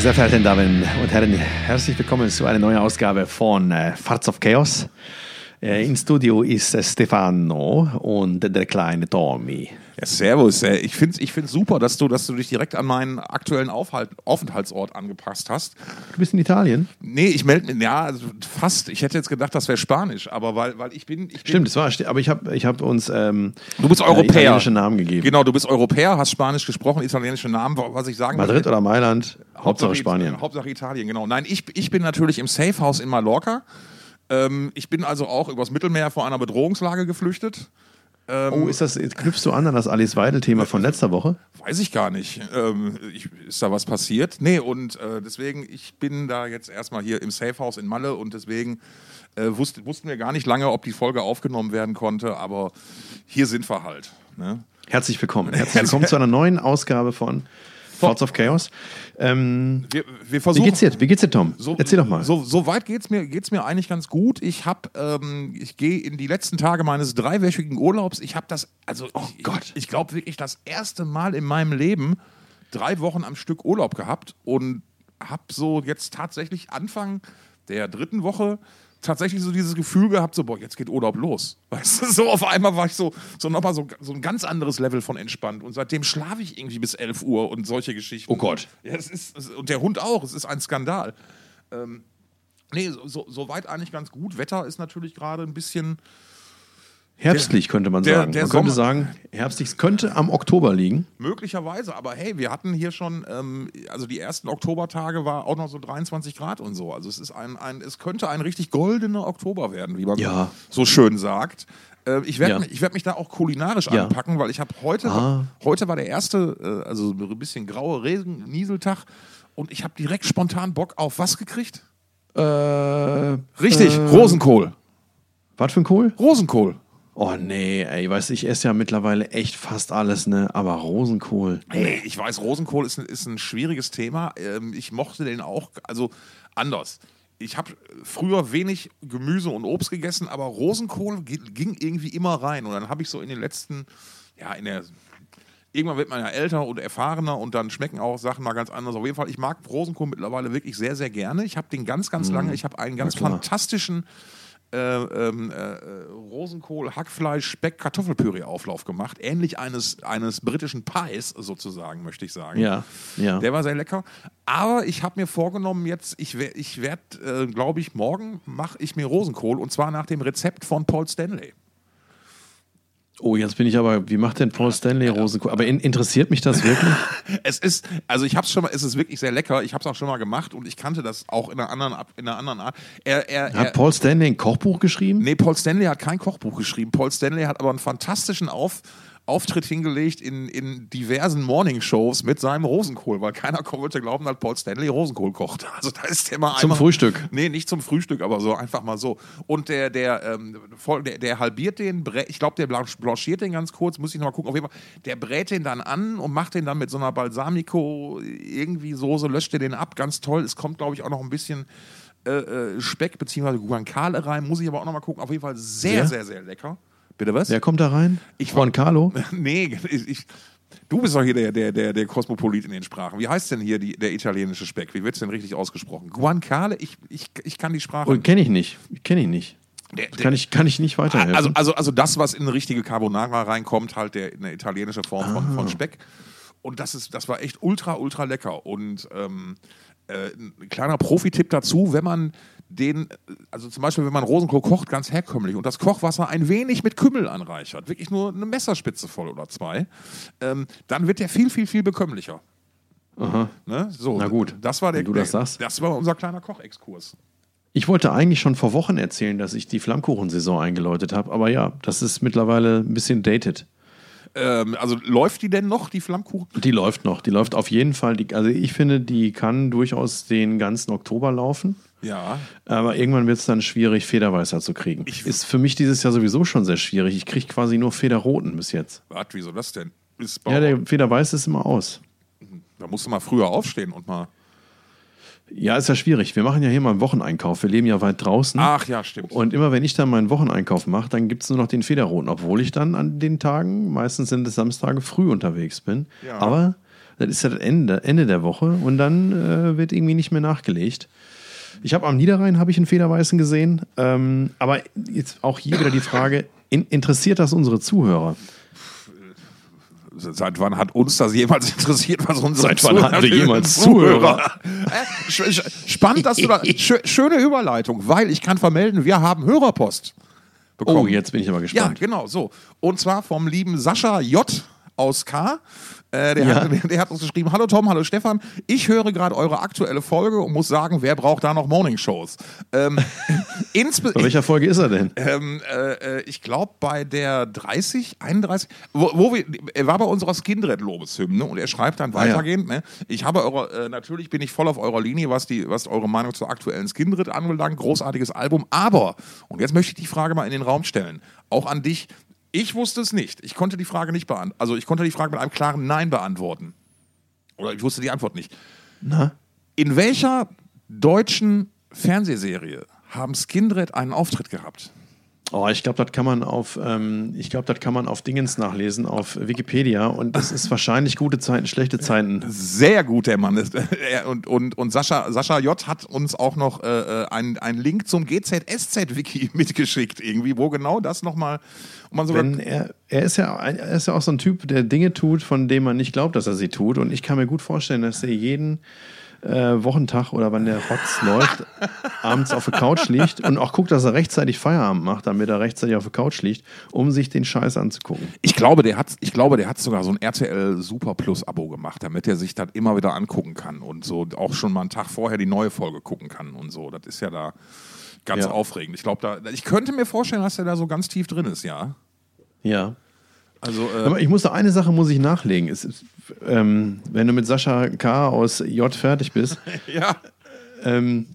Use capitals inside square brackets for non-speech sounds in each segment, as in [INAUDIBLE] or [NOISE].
Sehr verehrten Damen und Herren, herzlich willkommen zu einer neuen Ausgabe von äh, Farts of Chaos. Äh, Im Studio ist Stefano und der kleine Tommy. Ja, servus. Äh, Ich finde es ich find's super, dass du, dass du dich direkt an meinen aktuellen Aufhalt, Aufenthaltsort angepasst hast. Du bist in Italien? Nee, ich melde mich, ja, also fast. Ich hätte jetzt gedacht, das wäre Spanisch, aber weil, weil ich bin. Ich bin Stimmt, das war, aber ich habe ich hab uns ähm, Du bist äh, Europäer. italienische Namen gegeben. Genau, du bist Europäer, hast Spanisch gesprochen, italienische Namen, was ich sagen Madrid will. oder Mailand, Hauptsache Spanien. It- Hauptsache Italien, genau. Nein, ich, ich bin natürlich im Safehouse in Mallorca. Ähm, ich bin also auch übers Mittelmeer vor einer Bedrohungslage geflüchtet. Oh, ist das, knüpfst du an an das Alice Weidel-Thema von letzter Woche? Weiß ich gar nicht. Ähm, ich, ist da was passiert? Nee, und äh, deswegen, ich bin da jetzt erstmal hier im Safehouse in Malle und deswegen äh, wussten, wussten wir gar nicht lange, ob die Folge aufgenommen werden konnte, aber hier sind wir halt. Ne? Herzlich willkommen. Herzlich [LAUGHS] willkommen zu einer neuen Ausgabe von Thoughts of Chaos. Ähm, Wir, wir wie versuchen. geht's dir? Wie geht's dir, Tom? So, Erzähl doch mal. So, so weit geht's mir, geht's mir eigentlich ganz gut. Ich habe, ähm, ich gehe in die letzten Tage meines dreiwöchigen Urlaubs. Ich habe das, also ich, Gott. ich, ich glaube wirklich das erste Mal in meinem Leben drei Wochen am Stück Urlaub gehabt und habe so jetzt tatsächlich Anfang der dritten Woche tatsächlich so dieses Gefühl gehabt, so, boah, jetzt geht Urlaub los. Weißt du, so auf einmal war ich so, so nochmal so, so ein ganz anderes Level von entspannt. Und seitdem schlafe ich irgendwie bis 11 Uhr und solche Geschichten. Oh Gott. Ja, es ist, es- und der Hund auch, es ist ein Skandal. Ähm, nee, so, so, so weit eigentlich ganz gut. Wetter ist natürlich gerade ein bisschen, Herbstlich könnte man der- sagen. der man könnte sagen, herbstlich es könnte am Oktober liegen. möglicherweise, aber hey, wir hatten hier schon, ähm, also die ersten Oktobertage war auch noch so 23 Grad und so. Also es ist ein, ein es könnte ein richtig goldener Oktober werden, wie man Ja. so schön sagt. Äh, ich werde Ja. mich, ich werd mich da auch kulinarisch Ja. anpacken, weil ich habe heute, Ah. heute war der erste, äh, also ein bisschen graue Regen, Nieseltag und ich habe direkt spontan Bock auf was gekriegt? Äh, Richtig, äh, Rosenkohl. Was für ein Kohl? Rosenkohl. Oh nee, ey, weißt du, ich esse ja mittlerweile echt fast alles, ne? Aber Rosenkohl. Nee, ich weiß, Rosenkohl ist ein, ist ein schwieriges Thema. Ähm, ich mochte den auch, also anders. Ich habe früher wenig Gemüse und Obst gegessen, aber Rosenkohl gi- ging irgendwie immer rein. Und dann habe ich so in den letzten, ja, in der. Irgendwann wird man ja älter und erfahrener und dann schmecken auch Sachen mal ganz anders. Auf jeden Fall, ich mag Rosenkohl mittlerweile wirklich sehr, sehr gerne. Ich habe den ganz, ganz lange, ich habe einen ganz fantastischen äh, ähm, äh, Rosenkohl, Hackfleisch, Speck, Kartoffelpüree Auflauf gemacht. Ähnlich eines, eines britischen Pies sozusagen, möchte ich sagen. Ja, ja. Der war sehr lecker. Aber ich habe mir vorgenommen, jetzt, ich, ich werde, äh, glaube ich, morgen mache ich mir Rosenkohl und zwar nach dem Rezept von Paul Stanley. Oh, jetzt bin ich aber, wie macht denn Paul Stanley Rosenkohl? Aber in, interessiert mich das wirklich? [LAUGHS] Es ist, also ich habe es schon mal, es ist wirklich sehr lecker. Ich habe es auch schon mal gemacht und ich kannte das auch in einer anderen, in einer anderen Art. Er, er, er, Hat Paul Stanley ein Kochbuch geschrieben? Nee, Paul Stanley hat kein Kochbuch geschrieben. Paul Stanley hat aber einen fantastischen Auf, Auftritt hingelegt in, in diversen Morningshows mit seinem Rosenkohl, weil keiner wollte glauben, dass Paul Stanley Rosenkohl kocht. [LAUGHS] Also da ist der mal Zum einmal, Frühstück? Nee, nicht zum Frühstück, aber so einfach mal so. Und der, der, ähm, voll, der, der halbiert den, ich glaube, der blanch- blanchiert den ganz kurz, muss ich noch mal gucken. Auf jeden Fall, der brät den dann an und macht den dann mit so einer Balsamico irgendwie Soße, löscht den ab, ganz toll. Es kommt, glaube ich, auch noch ein bisschen äh, äh, Speck bzw. Guancale rein, muss ich aber auch noch mal gucken. Auf jeden Fall sehr, Wer? sehr, sehr lecker. Bitte was? Wer kommt da rein? Ich- Juan Carlo? [LAUGHS] Nee, ich, ich, du bist doch hier der, der, der, der Kosmopolit in den Sprachen. Wie heißt denn hier die, der italienische Speck? Wie wird es denn richtig ausgesprochen? Guancale? Ich, ich, ich kann die Sprache. Oh, kenne ich nicht. Kenne ich nicht. Der- Kann ich, kann ich nicht weiterhelfen. Also, also, also das, was in eine richtige Carbonara reinkommt, halt der, eine italienische Form von, Ah. von Speck. Und das, ist, das war echt ultra, ultra lecker. Und ähm, äh, ein kleiner Profi-Tipp dazu, wenn man den, also zum Beispiel, wenn man Rosenkohl kocht, ganz herkömmlich und das Kochwasser ein wenig mit Kümmel anreichert, wirklich nur eine Messerspitze voll oder zwei, ähm, dann wird der viel, viel, viel bekömmlicher. Ne? So, Na gut, das war der, wenn du das sagst. Das war unser kleiner Kochexkurs. Ich wollte eigentlich schon vor Wochen erzählen, dass ich die Flammkuchensaison eingeläutet habe, aber ja, das ist mittlerweile ein bisschen dated. Ähm, also läuft die denn noch, die Flammkuchen? Die läuft noch, die läuft auf jeden Fall. Die, also ich finde, die kann durchaus den ganzen Oktober laufen. Ja. Aber irgendwann wird es dann schwierig, Federweißer zu kriegen. Ich- ist für mich dieses Jahr sowieso schon sehr schwierig. Ich kriege quasi nur Federroten bis jetzt. Warte, wieso das denn? Ist Ja, der Federweiß ist immer aus. Da musst du mal früher aufstehen und mal. Ja, ist ja schwierig. Wir machen ja hier mal einen Wocheneinkauf. Wir leben ja weit draußen. Ach ja, stimmt. Und immer wenn ich dann meinen Wocheneinkauf mache, dann gibt es nur noch den Federroten, obwohl ich dann an den Tagen, meistens sind es Samstage, früh unterwegs bin. Ja. Aber Das ist ja das Ende, Ende der Woche und dann äh, wird irgendwie nicht mehr nachgelegt. Ich habe am Niederrhein habe ich einen Federweißen gesehen, ähm, aber jetzt auch hier wieder die Frage: in, interessiert das unsere Zuhörer? Seit wann hat uns das jemals [LAUGHS] interessiert, was unsere Seit wann hatten wir jemals Zuhörer? Sch- Spannend, dass du da. [LAUGHS] Schö schöne Überleitung, weil ich kann vermelden, wir haben Hörerpost bekommen. Oh, jetzt bin ich aber Ja, gespannt. genau, so. Und zwar vom lieben Sascha J. aus K. Äh, der, Ja. hat, der, der hat uns geschrieben: Hallo Tom, hallo Stefan. Ich höre gerade eure aktuelle Folge und muss sagen, wer braucht da noch Morningshows? Ähm, [LAUGHS] Bei welcher Folge ist er denn? ähm, äh, äh, ich glaube bei der 30, 31, wo, wo wir, er war bei unserer Skindred-Lobeshymne und er schreibt dann Ah, ja. weitergehend, ne, ich habe eure, äh, natürlich bin ich voll auf eurer Linie, was, die, was eure Meinung zur aktuellen Skindred anbelangt, großartiges Album, aber, und jetzt möchte ich die Frage mal in den Raum stellen, auch an dich, ich wusste es nicht, ich konnte die Frage nicht beantworten, also ich konnte die Frage mit einem klaren Nein beantworten. Oder ich wusste die Antwort nicht. Na? In welcher deutschen Fernsehserie haben Skindred einen Auftritt gehabt? Oh, ich glaube, das kann man auf, ähm, ich glaube, das kann man auf Dingens nachlesen, auf Wikipedia. Und das ist wahrscheinlich gute Zeiten, schlechte Zeiten. Sehr gut, der Mann. ist. [LAUGHS] Und, und, und Sascha, Sascha J. hat uns auch noch äh, einen, einen Link zum GZSZ-Wiki [LAUGHS] mitgeschickt, irgendwie, wo genau das nochmal. Wenn er, er ist ja, er ist ja auch so ein Typ, der Dinge tut, von denen man nicht glaubt, dass er sie tut. Und ich kann mir gut vorstellen, dass er jeden äh, Wochentag oder wann der Rotz [LAUGHS] läuft, abends auf der Couch liegt und auch guckt, dass er rechtzeitig Feierabend macht, damit er rechtzeitig auf der Couch liegt, um sich den Scheiß anzugucken. Ich glaube, der hat, ich glaube, der hat sogar so ein RTL Super Plus Abo gemacht, damit er sich das immer wieder angucken kann und so auch schon mal einen Tag vorher die neue Folge gucken kann und so. Das ist ja da ganz Ja. aufregend. Ich glaube, da, ich könnte mir vorstellen, dass er da so ganz tief drin ist, ja. Ja. Also, äh, Aber ich musste eine Sache muss ich nachlegen. Ist, ähm, wenn du mit Sascha K. aus J fertig bist, [LAUGHS] ja. ähm,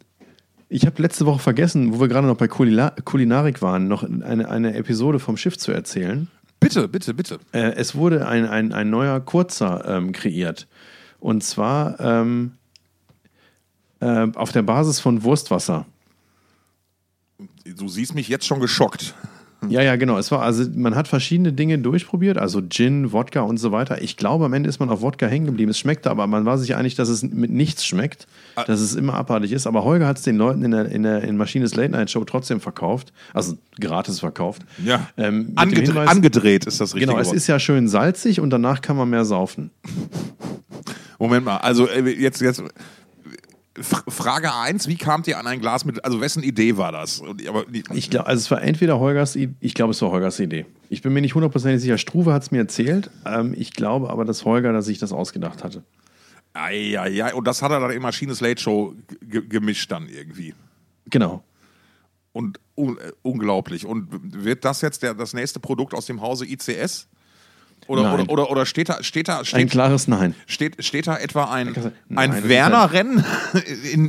ich habe letzte Woche vergessen, wo wir gerade noch bei Kulina Kulinarik waren, noch eine, eine Episode vom Schiff zu erzählen. Bitte, bitte, bitte. Äh, es wurde ein, ein, ein neuer Kurzer ähm, kreiert. Und zwar ähm, äh, auf der Basis von Wurstwasser. Du siehst mich jetzt schon geschockt. Ja, ja, genau. Es war, also man hat verschiedene Dinge durchprobiert, also Gin, Wodka und so weiter. Ich glaube, am Ende ist man auf Wodka hängen geblieben. Es schmeckte, aber man war sich einig, dass es mit nichts schmeckt, dass es immer abartig ist. Aber Holger hat es den Leuten in der, in der in Maschines Late Night Show trotzdem verkauft, also gratis verkauft. Ja. Ähm, Angedre Hinweis- angedreht ist das richtige Genau, es Wort. ist ja schön salzig und danach kann man mehr saufen. Moment mal, also äh, jetzt, jetzt Frage 1, wie kamt ihr an ein Glas mit, also wessen Idee war das? Aber, Ich glaube, also es war entweder Holgers, ich glaube, es war Holgers Idee. Ich bin mir nicht hundertprozentig sicher. Struve hat es mir erzählt. Ähm, ich glaube aber, dass Holger, dass sich das ausgedacht hatte. Eieiei, und das hat er dann in Maschines Late Show ge- gemischt dann irgendwie. Genau. Und un äh, unglaublich. Und wird das jetzt der, das nächste Produkt aus dem Hause ICS? Oder, oder, oder, oder steht da, steht da, Ein steht, klares Nein. steht, steht da etwa ein, Nein, ein das Werner-Rennen?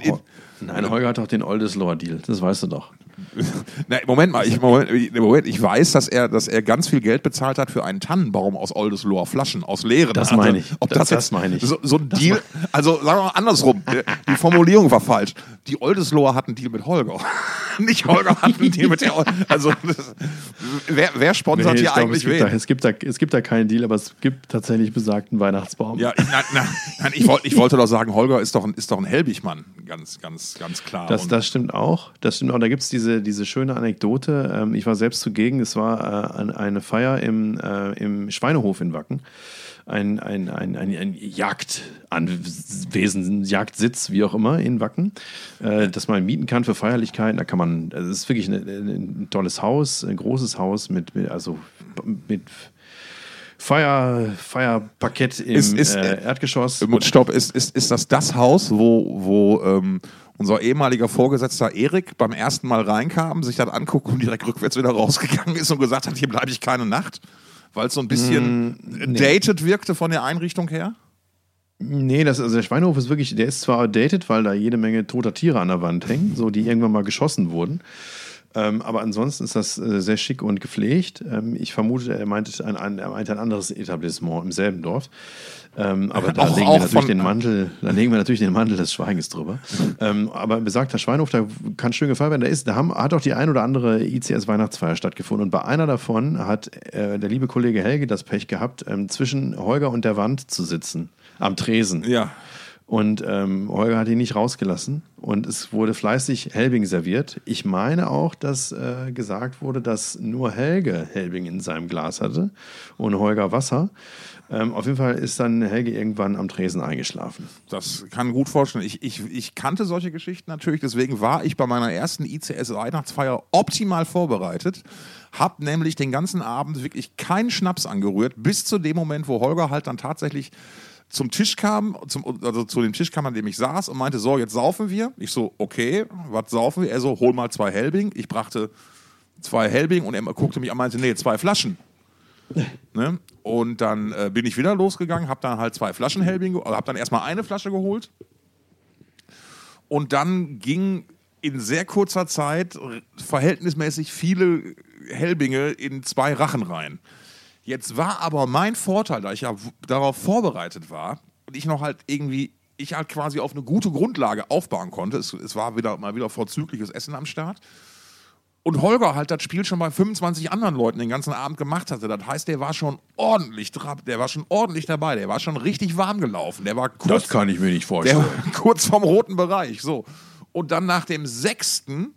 Oh, nein, Holger hat doch den Oldesloher Deal. Das weißt du doch. [LAUGHS] Na, Moment mal, ich, Moment, Moment, ich weiß, dass er, dass er ganz viel Geld bezahlt hat für einen Tannenbaum aus Oldesloher Flaschen, aus leeren. Das Also, meine ich. Ob Das- das, das meine ich. So, so ein Deal, also sagen wir mal andersrum, die Formulierung war falsch. Die Oldesloher hatten einen Deal mit Holger. [LAUGHS] Nicht Holger Ol- Also, das, wer, wer sponsert Nee, hier ich glaube, eigentlich es, gibt da, wen? es, gibt da, es gibt da keinen Deal, aber es gibt tatsächlich besagten Weihnachtsbaum. Ja, ich, nein, nein, nein ich, wollte, ich wollte doch sagen, Holger ist doch ein, ist doch ein Helbigmann. Ganz, ganz, ganz klar. Das, das stimmt auch. Das stimmt auch. Da gibt es diese, diese schöne Anekdote. Ähm, ich war selbst zugegen. Es war äh, ein- eine Feier im, äh, im Schweinehof in Wacken. Ein, ein, ein, ein, ein Jagdanwesen, Jagdsitz, wie auch immer, in Wacken, äh, das man mieten kann für Feierlichkeiten. Da kann man, also es ist wirklich eine, ein tolles Haus, ein großes Haus mit, mit also mit Feier, Feierparkett im Ist- ist, äh, äh, Erdgeschoss. Stopp, ist, ist, ist das das Haus, wo, wo ähm, unser ehemaliger Vorgesetzter Erik beim ersten Mal reinkam, sich das anguckt und direkt rückwärts wieder rausgegangen ist und gesagt hat, hier bleibe ich keine Nacht? Weil es so ein bisschen dated wirkte von der Einrichtung her? Nee, das, also der Schweinehof ist wirklich, der ist zwar outdated, weil da jede Menge toter Tiere an der Wand hängen, so die irgendwann mal geschossen wurden. Ähm, aber ansonsten ist das äh, sehr schick und gepflegt. Ähm, ich vermute, er meinte ein, ein, er meinte ein anderes Etablissement im selben Dorf. Ähm, aber da, Auch- legen wir natürlich den Mantel, da legen wir natürlich den Mantel des Schweigens drüber. ähm, aber besagter Schweinhof, da kann schön gefeiert werden. Da, ist, da haben, hat auch die ein oder andere ICS-Weihnachtsfeier stattgefunden. Und bei einer davon hat äh, der liebe Kollege Helge das Pech gehabt, ähm, zwischen Holger und der Wand zu sitzen. Am Tresen. Ja. Und ähm, Holger hat ihn nicht rausgelassen und es wurde fleißig Helbing serviert. Ich meine auch, dass äh, gesagt wurde, dass nur Helge Helbing in seinem Glas hatte und Holger Wasser. Ähm, auf jeden Fall ist dann Helge irgendwann am Tresen eingeschlafen. Das kann gut vorstellen. Ich, ich, ich kannte solche Geschichten natürlich, deswegen war ich bei meiner ersten ICS-Weihnachtsfeier optimal vorbereitet. Hab nämlich den ganzen Abend wirklich keinen Schnaps angerührt, bis zu dem Moment, wo Holger halt dann tatsächlich zum Tisch kam, zum, also zu dem Tisch kam, an dem ich saß und meinte, so, jetzt saufen wir. Ich so, okay, was saufen wir? Er so, hol mal zwei Helbing. Ich brachte zwei Helbing und er guckte mich an und meinte, nee, zwei Flaschen. ne? Und dann äh, bin ich wieder losgegangen, habe dann halt zwei Flaschen Helbing, also habe dann erstmal eine Flasche geholt. Und dann ging in sehr kurzer Zeit verhältnismäßig viele Helbinge in zwei Rachen rein. Jetzt war aber mein Vorteil, da ich ja darauf vorbereitet war und ich noch halt irgendwie, ich halt quasi auf eine gute Grundlage aufbauen konnte. Es, es war wieder mal wieder vorzügliches Essen am Start. Und Holger halt das Spiel schon bei 25 anderen Leuten den ganzen Abend gemacht hatte. Das heißt, der war schon ordentlich der war schon ordentlich dabei, der war schon richtig warm gelaufen. Der war kurz, das kann ich mir nicht vorstellen. Der war [LAUGHS] kurz vom roten Bereich. So. Und dann nach dem sechsten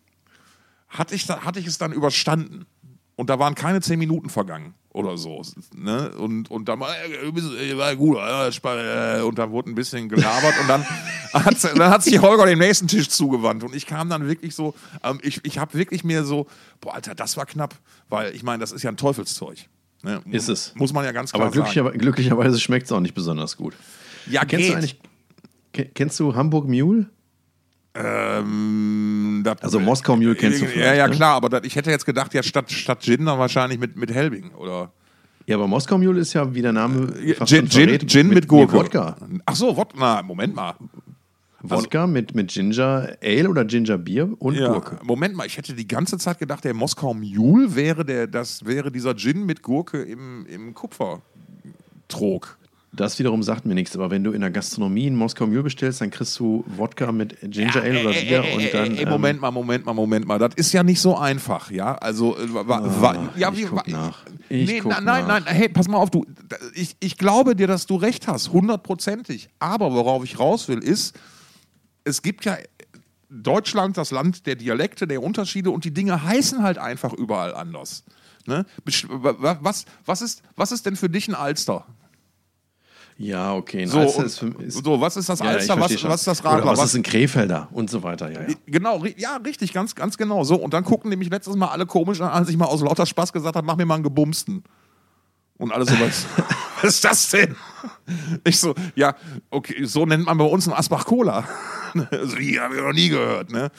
hatte ich, hatte ich es dann überstanden. Und da waren keine zehn Minuten vergangen oder so. Ne? Und, und dann äh, war gut, äh, und dann wurde ein bisschen gelabert und dann [LAUGHS] hat, dann hat sich Holger dem nächsten Tisch zugewandt. Und ich kam dann wirklich so, ähm, ich, ich habe wirklich mir so, boah, Alter, das war knapp, weil ich meine, das ist ja ein Teufelszeug. Ne? Ist es. Muss man ja ganz klar Aber glücklicher, sagen. glücklicherweise schmeckt es auch nicht besonders gut. Ja, kennst geht. du eigentlich, kennst du Hamburg Mule? Ähm, dat, also Moskau Mule kennst du vielleicht, Ja, ja, ne? klar, aber dat, ich hätte jetzt gedacht, ja, statt, statt Gin dann wahrscheinlich mit, mit Helbing, oder? Ja, aber Moskau Mule ist ja, wie der Name Gin, Gin, verrät, Gin mit, mit Gurke. Wodka. Ach so, Wodka, na, Moment mal. Wodka also, mit, mit Ginger Ale oder Ginger Bier und ja, Gurke. Moment mal, ich hätte die ganze Zeit gedacht, der Moskau Mule wäre, der, das wäre dieser Gin mit Gurke im, im Kupfertrog. Das wiederum sagt mir nichts, aber wenn du in der Gastronomie in Moskau Mule bestellst, dann kriegst du Wodka mit Ginger Ale oder Bier äh, und dann. Äh, Moment mal, Moment mal, Moment mal. Das ist ja nicht so einfach, ja? Also, äh, wa, wa, oh, ja, ich wie, guck nach. Ich nee, guck na, nein, nach. nein, hey, pass mal auf, du. Ich, ich glaube dir, dass du recht hast, hundertprozentig. Aber worauf ich raus will, ist, es gibt ja Deutschland, das Land der Dialekte, der Unterschiede und die Dinge heißen halt einfach überall anders. Ne? Was, was, ist, was ist denn für dich ein Alster? Ja, okay. So, ist, ist, so, was ist das ja, Alster, was, was, ist das Radler? was, was ist ein Krefelder und so weiter, ja, ja. Genau, ja, richtig, ganz, ganz genau. So, und dann gucken nämlich letztes Mal alle komisch an, als ich mal aus lauter Spaß gesagt habe, mach mir mal einen Gebumsten. Und alle so, was, [LAUGHS] was ist das denn? Ich so, ja, okay, so nennt man bei uns einen Asbach-Cola. also, [LAUGHS] die habe ich noch nie gehört, ne?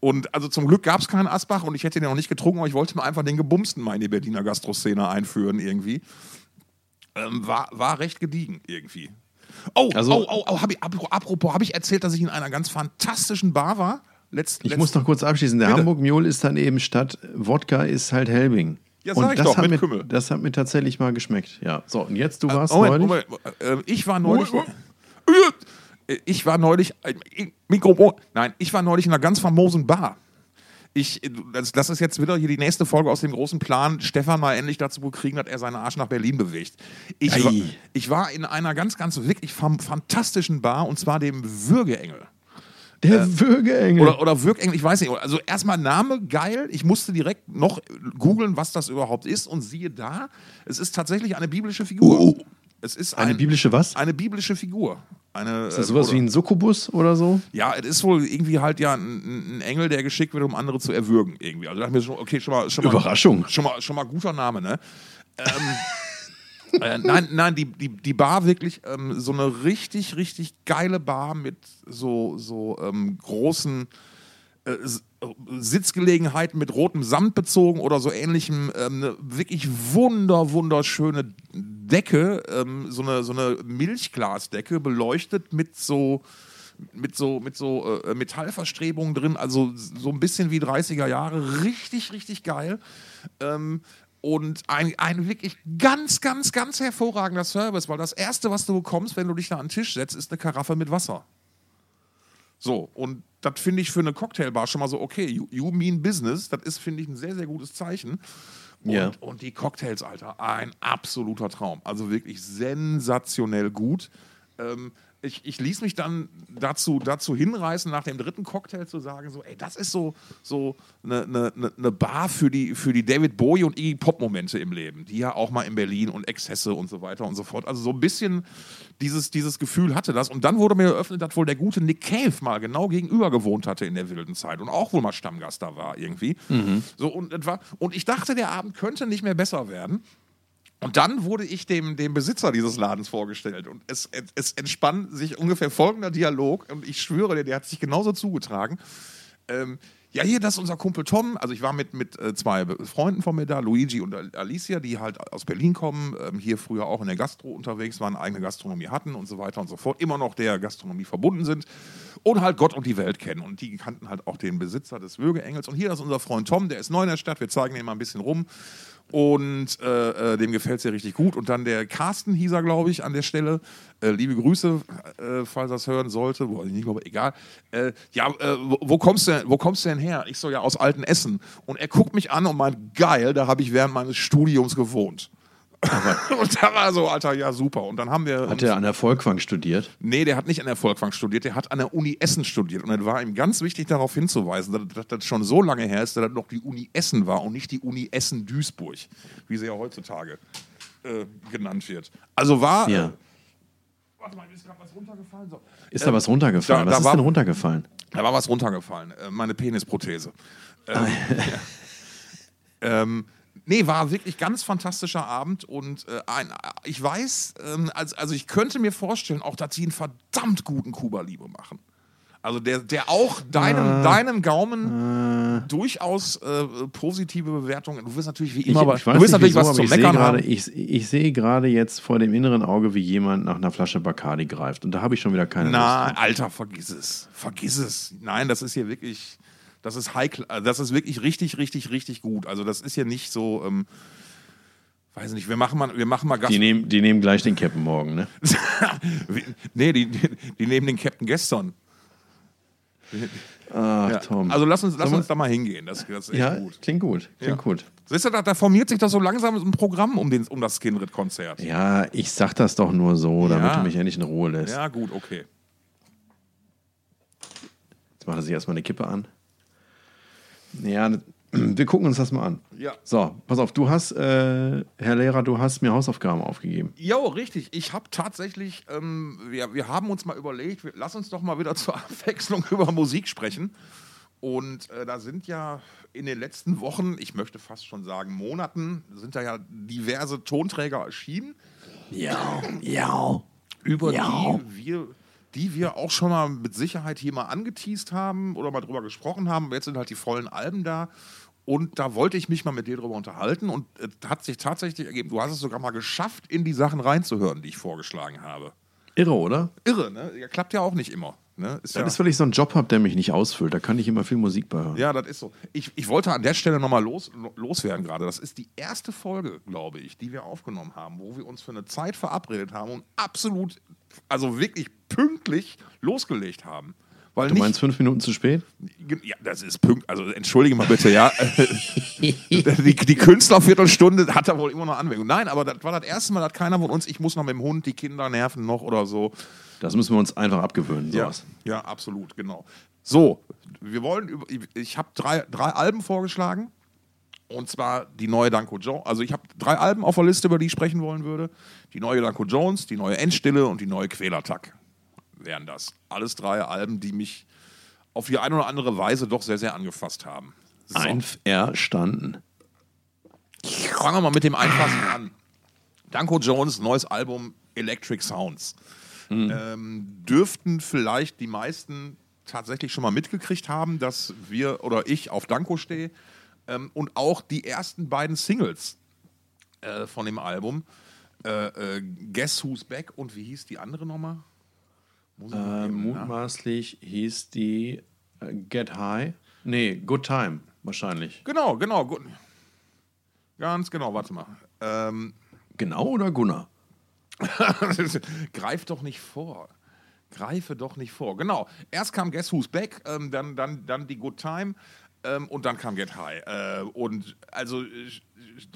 Und also zum Glück gab es keinen Asbach und ich hätte den noch nicht getrunken, aber ich wollte mir einfach den Gebumsten mal in die Berliner Gastroszene einführen irgendwie ähm, war, war recht gediegen irgendwie. Oh, also, oh, oh, oh hab ich, apropos, habe ich erzählt, dass ich in einer ganz fantastischen Bar war? Letzt, ich letzt, muss noch kurz abschließen. Der? Hamburg Mule ist dann eben statt Wodka ist halt Helbing. Ja, sag und ich das doch, hat mit mir. Das hat mir tatsächlich mal geschmeckt. Ja. So, und jetzt, du äh, warst Moment, neulich. Moment. Äh, ich war neulich. Ich war neulich. Mikro. Nein, ich war neulich in einer ganz famosen Bar ich, das, das, ist jetzt wieder hier die nächste Folge aus dem großen Plan, Stefan mal endlich dazu kriegen, dass er seinen Arsch nach Berlin bewegt. Ich, war, ich war in einer ganz, ganz wirklich fantastischen Bar und zwar dem Würgeengel. Der äh, Würgeengel. Oder, oder Würgengel, ich weiß nicht. Also erstmal Name geil. Ich musste direkt noch googeln, was das überhaupt ist. Und siehe da, es ist tatsächlich eine biblische Figur. Oh. Es ist eine ein, biblische was? Eine biblische Figur. Eine, ist das sowas oder, wie ein Succubus oder so? Ja, es ist wohl irgendwie halt ja ein, ein, Engel, der geschickt wird, um andere zu erwürgen irgendwie. Also dachte ich mir schon, okay, schon mal, schon mal Überraschung. Schon mal, schon mal guter Name, ne? ähm, [LAUGHS] äh, nein, nein, die, die, die Bar wirklich ähm, so eine richtig, richtig geile Bar mit so, so ähm, großen äh, Sitzgelegenheiten mit rotem Samt bezogen oder so ähnlichem. Ähm, eine wirklich wunder, wunderschöne Decke, ähm, so, eine, so eine Milchglasdecke, beleuchtet mit so mit so, mit so äh, Metallverstrebungen drin, also so ein bisschen wie 30er Jahre, richtig, richtig geil. Ähm, und ein, ein wirklich ganz, ganz, ganz hervorragender Service, weil das Erste, was du bekommst, wenn du dich da an den Tisch setzt, ist eine Karaffe mit Wasser. So, und das finde ich für eine Cocktailbar schon mal so, okay, you, you mean business, das ist, finde ich, ein sehr, sehr gutes Zeichen. Und, ja. und die Cocktails, Alter, ein absoluter Traum. Also wirklich sensationell gut. ähm, ich, ich ließ mich dann dazu, dazu hinreißen, nach dem dritten Cocktail zu sagen, so, ey, das ist so, so eine, eine, eine Bar für die, für die David Bowie und Iggy Pop-Momente im Leben, die ja auch mal in Berlin und Exzesse und so weiter und so fort. Also so ein bisschen dieses, dieses Gefühl hatte das. Und dann wurde mir eröffnet, dass wohl der gute Nick Cave mal genau gegenüber gewohnt hatte in der wilden Zeit und auch wohl mal Stammgast da war irgendwie. So, und, etwa, und ich dachte, der Abend könnte nicht mehr besser werden. Und dann wurde ich dem, dem Besitzer dieses Ladens vorgestellt. Und es, es, entspann sich ungefähr folgender Dialog. Und ich schwöre dir, der hat sich genauso zugetragen. Ähm, ja, hier, das ist unser Kumpel Tom. Also ich war mit, mit äh, zwei Freunden von mir da, Luigi und Alicia, die halt aus Berlin kommen, ähm, hier früher auch in der Gastro unterwegs waren, eigene Gastronomie hatten und so weiter und so fort, immer noch der Gastronomie verbunden sind und halt Gott und die Welt kennen. Und die kannten halt auch den Besitzer des Würgeengels. Und hier ist unser Freund Tom, der ist neu in der Stadt, wir zeigen ihn mal ein bisschen rum. Und äh, äh, dem gefällt es ja richtig gut. Und dann der Carsten hieß er, glaube ich, an der Stelle. Äh, liebe Grüße, äh, falls er es hören sollte. Boah, ich nicht glaube, egal. Äh, ja, äh, wo, wo, kommst du, wo kommst du denn her? Ich so, ja, aus alten Essen. Und er guckt mich an und meint, geil, da habe ich während meines Studiums gewohnt. [LAUGHS] und da war so, Alter, ja, super. Und dann haben wir. Hat er an der Volkwang studiert? Nee, der hat nicht an der Volkwang studiert, der hat an der Uni Essen studiert. Und es war ihm ganz wichtig, darauf hinzuweisen, dass, das schon so lange her ist, dass das noch die Uni Essen war und nicht die Uni Essen-Duisburg, wie sie ja heutzutage äh, genannt wird. Also war. Ja. Äh, warte mal, ist gerade was runtergefallen. So. Ist da was runtergefallen? da- was da ist war- denn runtergefallen? Da war was runtergefallen, äh, meine Penisprothese. Ähm, ja. ähm, nee, war wirklich ganz fantastischer Abend und äh, ein, ich weiß, ähm, also, also ich könnte mir vorstellen, auch dass sie einen verdammt guten Kuba Libre machen. Also der, der auch deinem, deinem Gaumen durchaus äh, positive Bewertungen. Du wirst natürlich wie Ich, immer, ich weiß du wirst natürlich wieso, was zum ich sehe Meckern gerade, haben. ich, ich sehe gerade jetzt vor dem inneren Auge, wie jemand nach einer Flasche Bacardi greift. Und da habe ich schon wieder keine Na, Lust. drauf. Alter, vergiss es. Vergiss es. Nein, das ist hier wirklich, das ist high, cl- das ist wirklich richtig, richtig, richtig gut. Also das ist hier nicht so, ähm, weiß nicht, wir machen mal, wir machen mal Gast. Die nehmen, die nehmen gleich den Captain morgen, ne? [LAUGHS] nee, die, die, die nehmen den Captain gestern. Ach, Ja. Tom. Also lass uns, lass uns da mal hingehen. Das, das ist echt ja, gut. klingt gut. Klingt Ja. gut. Siehst du, da, da formiert sich das so langsam ein Programm um, den, um das Skinrit-Konzert. Ja, ich sag das doch nur so, damit Ja. du mich endlich in Ruhe lässt. Ja, gut, okay. Jetzt macht er sich erstmal eine Kippe an. Ja, wir gucken uns das mal an. Ja. So, pass auf, du hast, äh, Herr Lehrer, du hast mir Hausaufgaben aufgegeben. Jo, richtig. Ich habe tatsächlich, ähm, wir, wir haben uns mal überlegt, wir, lass uns doch mal wieder [LAUGHS] zur Abwechslung über Musik sprechen. Und äh, da sind ja in den letzten Wochen, ich möchte fast schon sagen Monaten, sind da ja diverse Tonträger erschienen, Ja, ja. über Ja. die wir die wir auch schon mal mit Sicherheit hier mal angeteased haben oder mal drüber gesprochen haben. Jetzt sind halt die vollen Alben da. Und da wollte ich mich mal mit dir drüber unterhalten und es hat sich tatsächlich ergeben, du hast es sogar mal geschafft, in die Sachen reinzuhören, die ich vorgeschlagen habe. Irre, oder? Irre, ne? Ja, klappt ja auch nicht immer. Ne? Ist ja, Das ist, weil ich so einen Job habe, der mich nicht ausfüllt. Da kann ich immer viel Musik bei hören. ja, das ist so. Ich, ich wollte an der Stelle nochmal los, loswerden gerade. Das ist die erste Folge, glaube ich, die wir aufgenommen haben, wo wir uns für eine Zeit verabredet haben und absolut, also wirklich pünktlich losgelegt haben. Weil Du meinst fünf Minuten zu spät? Ja, das ist pünkt. Also entschuldige mal bitte, ja. [LAUGHS] die, die Künstlerviertelstunde hat da wohl immer noch Anwendung. Nein, aber das war das erste Mal, dass keiner von uns, ich muss noch mit dem Hund, die Kinder nerven noch oder so. Das müssen wir uns einfach abgewöhnen. Ja, Sowas. ja, absolut, genau. So, wir wollen über, ich habe drei, drei Alben vorgeschlagen. Und zwar die neue Danko Jones. Also ich habe drei Alben auf der Liste, über die ich sprechen wollen würde. Die neue Danko Jones, die neue Endstille und die neue Quälertack wären das. Alles drei Alben, die mich auf die eine oder andere Weise doch sehr, sehr angefasst haben. So. Einverstanden. Fangen wir mal mit dem Einfachsten an. Danko Jones, neues Album Electric Sounds. Ähm, dürften vielleicht die meisten tatsächlich schon mal mitgekriegt haben, dass wir oder ich auf Danko stehe. Ähm, und auch die ersten beiden Singles äh, von dem Album. Äh, äh, Guess Who's Back und wie hieß die andere nochmal? Äh, mutmaßlich hieß die äh, Get High. Nee, Good Time, wahrscheinlich. Genau, genau. Gut. Ganz genau, warte mal. Ähm, Genau oder Gunnar? [LAUGHS] Greif doch nicht vor. Greife doch nicht vor. Genau. Erst kam Guess Who's Back, ähm, dann, dann, dann die Good Time ähm, und dann kam Get High. Äh, und also äh,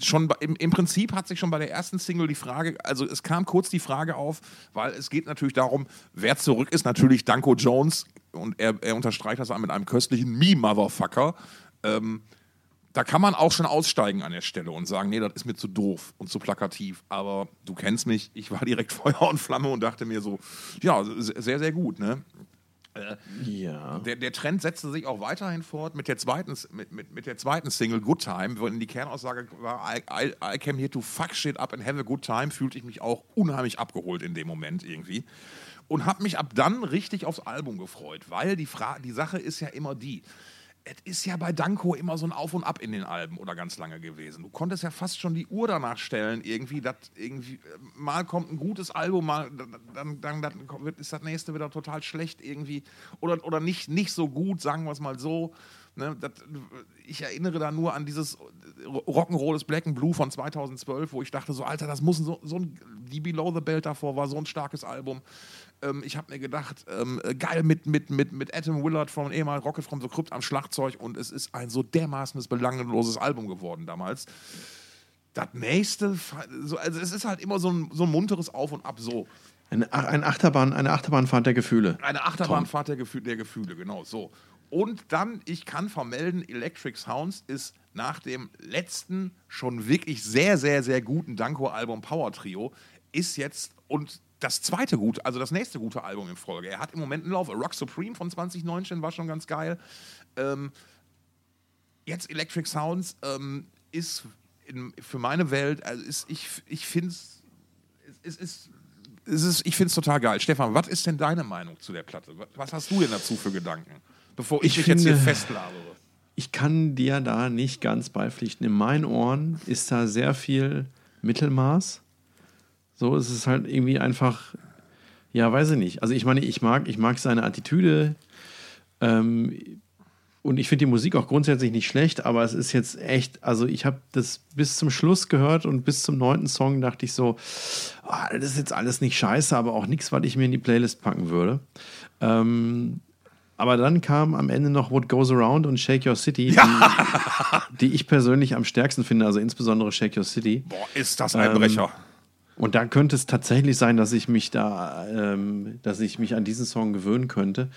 schon im, im Prinzip hat sich schon bei der ersten Single die Frage, also es kam kurz die Frage auf, weil es geht natürlich darum, wer zurück ist, natürlich Danko Jones und er, er unterstreicht das mit einem köstlichen Me-Motherfucker. Ähm, da kann man auch schon aussteigen an der Stelle und sagen, nee, das ist mir zu doof und zu plakativ. Aber du kennst mich, ich war direkt [LAUGHS] Feuer und Flamme und dachte mir so, ja, sehr, sehr gut, ne? Äh, ja. Der, der, Trend setzte sich auch weiterhin fort mit der zweiten, mit, mit, mit der zweiten Single Good Time, wo die Kernaussage war, I, I, I came here to fuck shit up and have a good time, fühlte ich mich auch unheimlich abgeholt in dem Moment irgendwie. Und habe mich ab dann richtig aufs Album gefreut, weil die, Fra die Sache ist ja immer die, es ist ja bei Danko immer so ein Auf und Ab in den Alben oder ganz lange gewesen. Du konntest ja fast schon die Uhr danach stellen, irgendwie, dass irgendwie, mal kommt ein gutes Album, mal dann, dann, dann ist das nächste wieder total schlecht irgendwie. Oder, oder nicht, nicht so gut, sagen wir es mal so. Ne, das, ich erinnere da nur an dieses Rock'n'Roll ist Black and Blue von 2012, wo ich dachte so, Alter, das muss so, so ein, die Below the Belt davor war so ein starkes Album. Ähm, ich habe mir gedacht, ähm, geil mit, mit, mit, mit Adam Willard von ehemaligen Rocket from the Crypt am Schlagzeug und es ist ein so dermaßen belangloses Album geworden damals. Das nächste, also es ist halt immer so ein, so ein munteres Auf und Ab so. Eine, eine, Achterbahn, eine Achterbahnfahrt der Gefühle. Eine Achterbahnfahrt der, Gefühl, der Gefühle, genau so. Und dann, ich kann vermelden, Electric Sounds ist nach dem letzten, schon wirklich sehr, sehr, sehr guten Danko-Album Power Trio, ist jetzt und das zweite gute, also das nächste gute Album in Folge. Er hat im Moment einen Lauf. Rock Supreme von 2019 war schon ganz geil. Ähm, jetzt Electric Sounds ähm, ist in, für meine Welt, also ist, ich, ich finde es, ist, ist es ist, ich finde es total geil. Stefan, was ist denn deine Meinung zu der Platte? Was hast du denn dazu für Gedanken? Bevor ich, ich mich finde, jetzt hier festlabere. Ich kann dir da nicht ganz beipflichten. In meinen Ohren ist da sehr viel Mittelmaß. So ist es halt irgendwie einfach, ja, weiß ich nicht. Also ich meine, ich mag, ich mag seine Attitüde. Ähm, und ich finde die Musik auch grundsätzlich nicht schlecht, aber es ist jetzt echt, also ich habe das bis zum Schluss gehört und bis zum neunten Song dachte ich so, oh, das ist jetzt alles nicht scheiße, aber auch nichts, was ich mir in die Playlist packen würde. Ähm, aber dann kam am Ende noch What Goes Around und Shake Your City, ja. die, [LAUGHS] die, ich persönlich am stärksten finde, also insbesondere Shake Your City. Boah, ist das ein Brecher. Ähm, und da könnte es tatsächlich sein, dass ich mich da, ähm, dass ich mich an diesen Song gewöhnen könnte.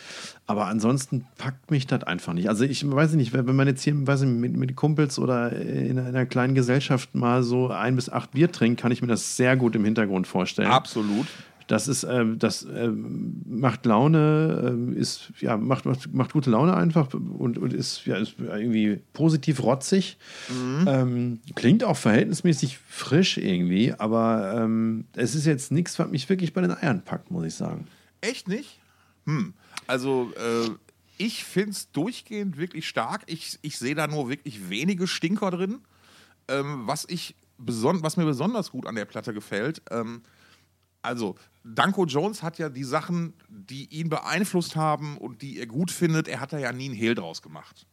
Aber ansonsten packt mich das einfach nicht. Also ich weiß nicht, wenn man jetzt hier weiß nicht, mit, mit Kumpels oder in einer kleinen Gesellschaft mal so ein bis acht Bier trinkt, kann ich mir das sehr gut im Hintergrund vorstellen. Absolut. Das ist, äh, das äh, macht Laune, äh, ist, ja, macht, macht, macht, gute Laune einfach und, und ist, ja, ist irgendwie positiv rotzig. Mhm. Ähm, klingt auch verhältnismäßig frisch irgendwie, aber ähm, es ist jetzt nichts, was mich wirklich bei den Eiern packt, muss ich sagen. Echt nicht? Hm. Also, äh, ich finde es durchgehend wirklich stark. Ich, ich sehe da nur wirklich wenige Stinker drin. Ähm, was, ich was mir besonders gut an der Platte gefällt, ähm, also Danko Jones hat ja die Sachen, die ihn beeinflusst haben und die er gut findet, er hat da ja nie einen Hehl draus gemacht.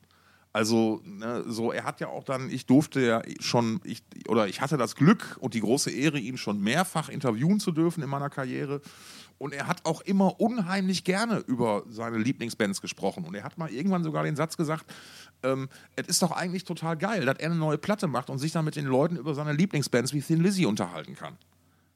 Also, ne, so, er hat ja auch dann, ich durfte ja schon, ich, oder ich hatte das Glück und die große Ehre, ihn schon mehrfach interviewen zu dürfen in meiner Karriere. Und er hat auch immer unheimlich gerne über seine Lieblingsbands gesprochen. Und er hat mal irgendwann sogar den Satz gesagt, ähm, es ist doch eigentlich total geil, dass er eine neue Platte macht und sich dann mit den Leuten über seine Lieblingsbands wie Thin Lizzy unterhalten kann.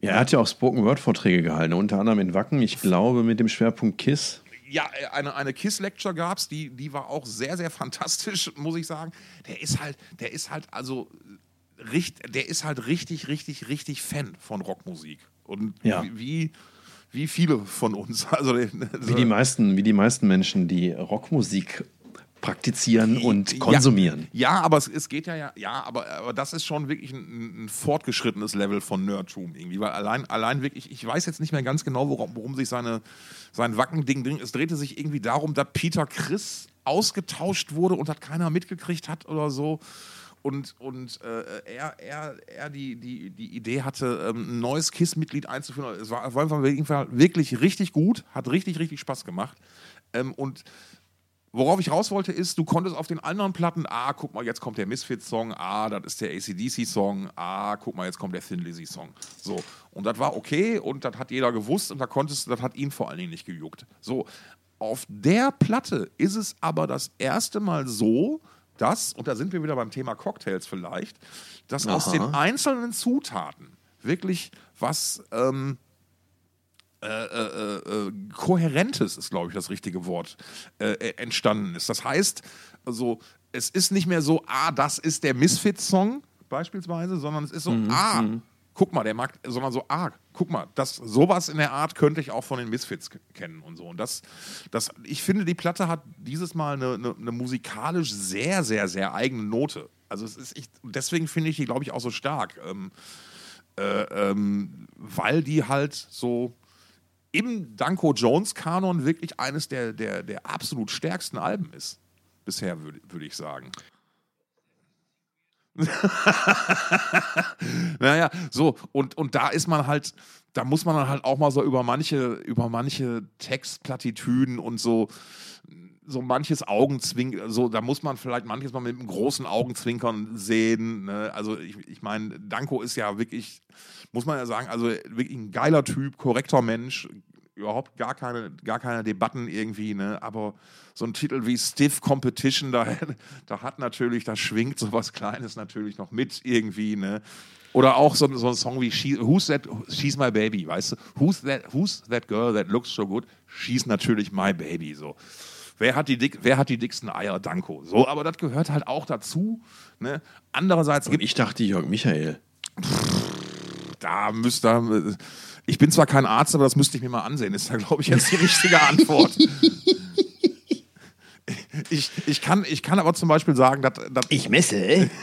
Ja, er hat ja auch Spoken-Word-Vorträge gehalten, unter anderem in Wacken, ich glaube mit dem Schwerpunkt KISS. Ja, eine, eine KISS-Lecture gab es, die, die war auch sehr, sehr [LAUGHS] fantastisch, muss ich sagen. Der ist halt, der ist halt, also, der ist halt richtig, richtig, richtig Fan von Rockmusik. Und ja. wie, wie viele von uns. [LAUGHS] Also, wie, die meisten, wie die meisten Menschen, die Rockmusik praktizieren und konsumieren. Ja, ja aber es, es, geht ja, ja, ja aber, aber das ist schon wirklich ein, ein, fortgeschrittenes Level von Nerdtum irgendwie, weil allein, allein wirklich, ich weiß jetzt nicht mehr ganz genau, worum, worum sich seine, sein Wacken-Ding dreht. Es drehte sich irgendwie darum, dass Peter Chris ausgetauscht wurde und hat keiner mitgekriegt hat oder so. Und, und äh, er, er, er die, die, die Idee hatte, ähm, ein neues KISS-Mitglied einzuführen. Es war auf jeden Fall wirklich richtig gut, hat richtig, richtig Spaß gemacht. Ähm, und Worauf ich raus wollte, ist, du konntest auf den anderen Platten, ah, guck mal, jetzt kommt der Misfits-Song, ah, das ist der ACDC-Song, ah, guck mal, jetzt kommt der Thin Lizzy-Song. So. Und das war okay und das hat jeder gewusst und da konntest, das hat ihn vor allen Dingen nicht gejuckt. So. Auf der Platte ist es aber das erste Mal so, dass, und da sind wir wieder beim Thema Cocktails vielleicht, dass aus Aha. den einzelnen Zutaten wirklich was ähm, äh, äh, äh, Kohärentes ist, glaube ich, das richtige Wort, äh, äh, entstanden ist. Das heißt, also, es ist nicht mehr so, ah, das ist der Misfits-Song beispielsweise, sondern es ist so, ah, guck mal, der mag, sondern so, ah, guck mal, das, sowas in der Art könnte ich auch von den Misfits kennen und so. Und das, das, ich finde, die Platte hat dieses Mal eine, eine, eine musikalisch sehr, sehr, sehr eigene Note. Also es ist, ich, deswegen finde ich die, glaube ich, auch so stark. Ähm, äh, ähm, weil die halt so im Danko Jones-Kanon wirklich eines der, der, der absolut stärksten Alben ist. Bisher, würde würd ich sagen. [LAUGHS] naja, so, und, und da ist man halt, da muss man dann halt auch mal so über manche, über manche Textplattitüden und so, so manches Augenzwinkern, so, da muss man vielleicht manches mal mit einem großen Augenzwinkern sehen. Ne? Also ich, ich meine, Danko ist ja wirklich, muss man ja sagen, also wirklich ein geiler Typ, korrekter Mensch, überhaupt gar keine, gar keine Debatten irgendwie, ne? Aber so ein Titel wie Stiff Competition, [LAUGHS] da, da hat natürlich, da schwingt so was Kleines natürlich noch mit irgendwie, ne? Oder auch so, so ein Song wie She, Who's That, She's My Baby, weißt du? Who's that, who's that girl that looks so good? She's natürlich my baby, so. Wer hat, die dick, wer hat die dicksten Eier? Danko. So, aber das gehört halt auch dazu. Ne? Andererseits gibt ich dachte Jörg Michael. da müsste ich bin zwar kein Arzt, aber das müsste ich mir mal ansehen. Ist da, glaube ich, jetzt die richtige Antwort. [LAUGHS] Ich, ich, kann, ich kann aber zum Beispiel sagen, dass, dass Ich messe. [LAUGHS]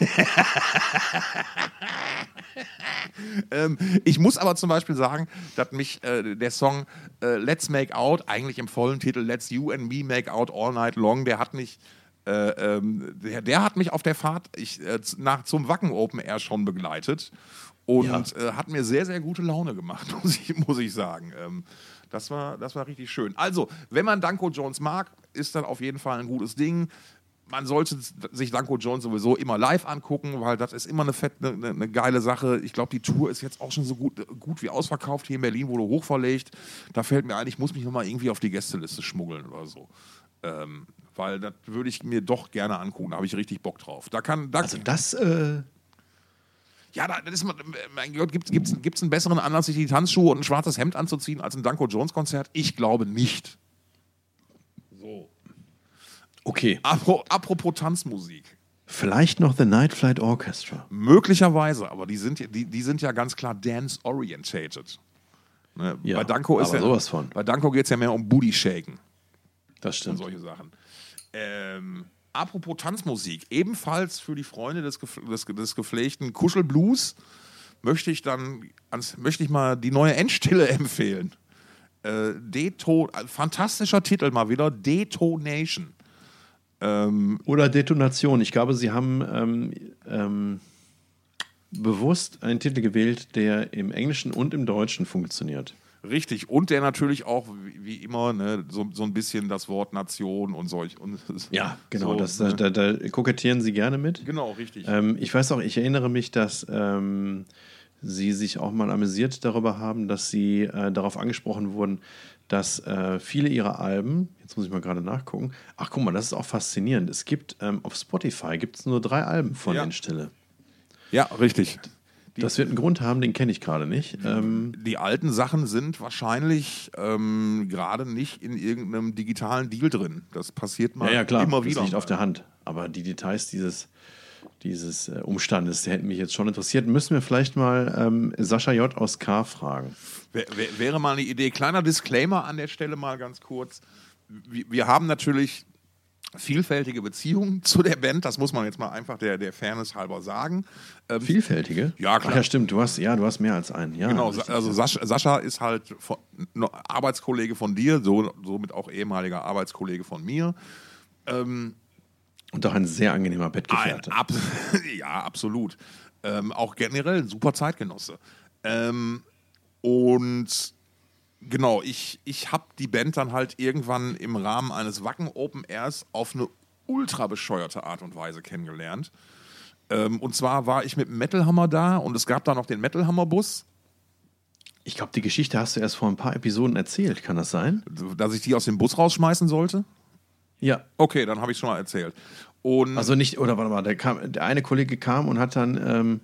ähm, ich muss aber zum Beispiel sagen, dass mich äh, der Song äh, Let's Make Out, eigentlich im vollen Titel Let's You and Me Make Out All Night Long, der hat mich, äh, ähm, der, der hat mich auf der Fahrt ich, äh, nach, zum Wacken Open Air schon begleitet und Ja. äh, hat mir sehr, sehr gute Laune gemacht, [LAUGHS] muss ich, muss ich sagen. Ähm, das war, das war richtig schön. Also, wenn man Danko Jones mag, ist das auf jeden Fall ein gutes Ding. Man sollte sich Danko Jones sowieso immer live angucken, weil das ist immer eine, fett, eine, eine, eine geile Sache. Ich glaube, die Tour ist jetzt auch schon so gut, gut wie ausverkauft. Hier in Berlin wurde hochverlegt. Da fällt mir ein, ich muss mich nochmal irgendwie auf die Gästeliste schmuggeln oder so. Ähm, weil das würde ich mir doch gerne angucken. Da habe ich richtig Bock drauf. Da kann, da, Also das, äh, ja, da, das ist, mein Gott, gibt es einen besseren Anlass, sich die Tanzschuhe und ein schwarzes Hemd anzuziehen als ein Danko Jones Konzert? Ich glaube nicht. Okay. Apro, apropos Tanzmusik. Vielleicht noch The Night Flight Orchestra. Möglicherweise, aber die sind, ja- die, die sind ja ganz klar dance-orientated. Ne? Ja, bei Danko ist aber ja, sowas von. Bei Danko geht es ja mehr um Booty-Shaken Das und stimmt. solche Sachen. Ähm, apropos Tanzmusik, ebenfalls für die Freunde des, des, des gepflegten Kuschelblues möchte ich dann ans, möchte ich mal die neue Endstille [LAUGHS] empfehlen. Äh, Deto, äh, fantastischer Titel mal wieder, Detonation. Ähm, Oder Detonation. Ich glaube, sie haben ähm, ähm, bewusst einen Titel gewählt, der im Englischen und im Deutschen funktioniert. Richtig, und der natürlich auch, wie, immer, ne, so, so ein bisschen das Wort Nation und solch. Und, [LAUGHS] genau. so, das, ne? da, da, da kokettieren sie gerne mit. Genau, richtig. Ähm, ich weiß auch, ich erinnere mich, dass ähm, Sie sich auch mal amüsiert darüber haben, dass Sie äh, darauf angesprochen wurden, dass äh, viele Ihrer Alben, jetzt muss ich mal gerade nachgucken, ach guck mal, das ist auch faszinierend. Es gibt ähm, auf Spotify gibt es nur drei Alben von Ja. Endstille. ja, richtig. Das wird einen Grund haben, den kenne ich gerade nicht. Ähm, Die alten Sachen sind wahrscheinlich ähm, gerade nicht in irgendeinem digitalen Deal drin. Das passiert mal ja, ja, klar, immer das wieder. liegt auf der Hand. Aber die Details dieses, dieses äh, Umstandes, die hätten mich jetzt schon interessiert. Müssen wir vielleicht mal ähm, Sascha J. aus K. fragen. Wär, wär, wäre mal eine Idee. Kleiner Disclaimer an der Stelle mal ganz kurz. Wir, wir haben natürlich vielfältige Beziehungen zu der Band. Das muss man jetzt mal einfach der, der Fairness halber sagen. Ähm, Vielfältige? Ja, klar. Ach ja, stimmt. Du hast, ja, du hast mehr als einen. Ja, Genau, richtig. also Sascha, Sascha ist halt von, Arbeitskollege von dir, so, somit auch ehemaliger Arbeitskollege von mir. Ähm, Und auch ein sehr angenehmer Bettgefährte. ab, [LAUGHS] ja, absolut. Ähm, auch generell ein super Zeitgenosse. Ähm, und genau, ich, ich habe die Band dann halt irgendwann im Rahmen eines Wacken Open Airs auf eine ultra bescheuerte Art und Weise kennengelernt. Ähm, und zwar war ich mit Metalhammer da und es gab da noch den Metalhammer-Bus. Ich glaube, die Geschichte hast du erst vor ein paar Episoden erzählt. Kann das sein? dass ich die aus dem Bus rausschmeißen sollte? Ja. Okay, dann habe ich schon mal erzählt. Und Also nicht, oder warte mal, der, kam, der eine Kollege kam und hat dann ähm,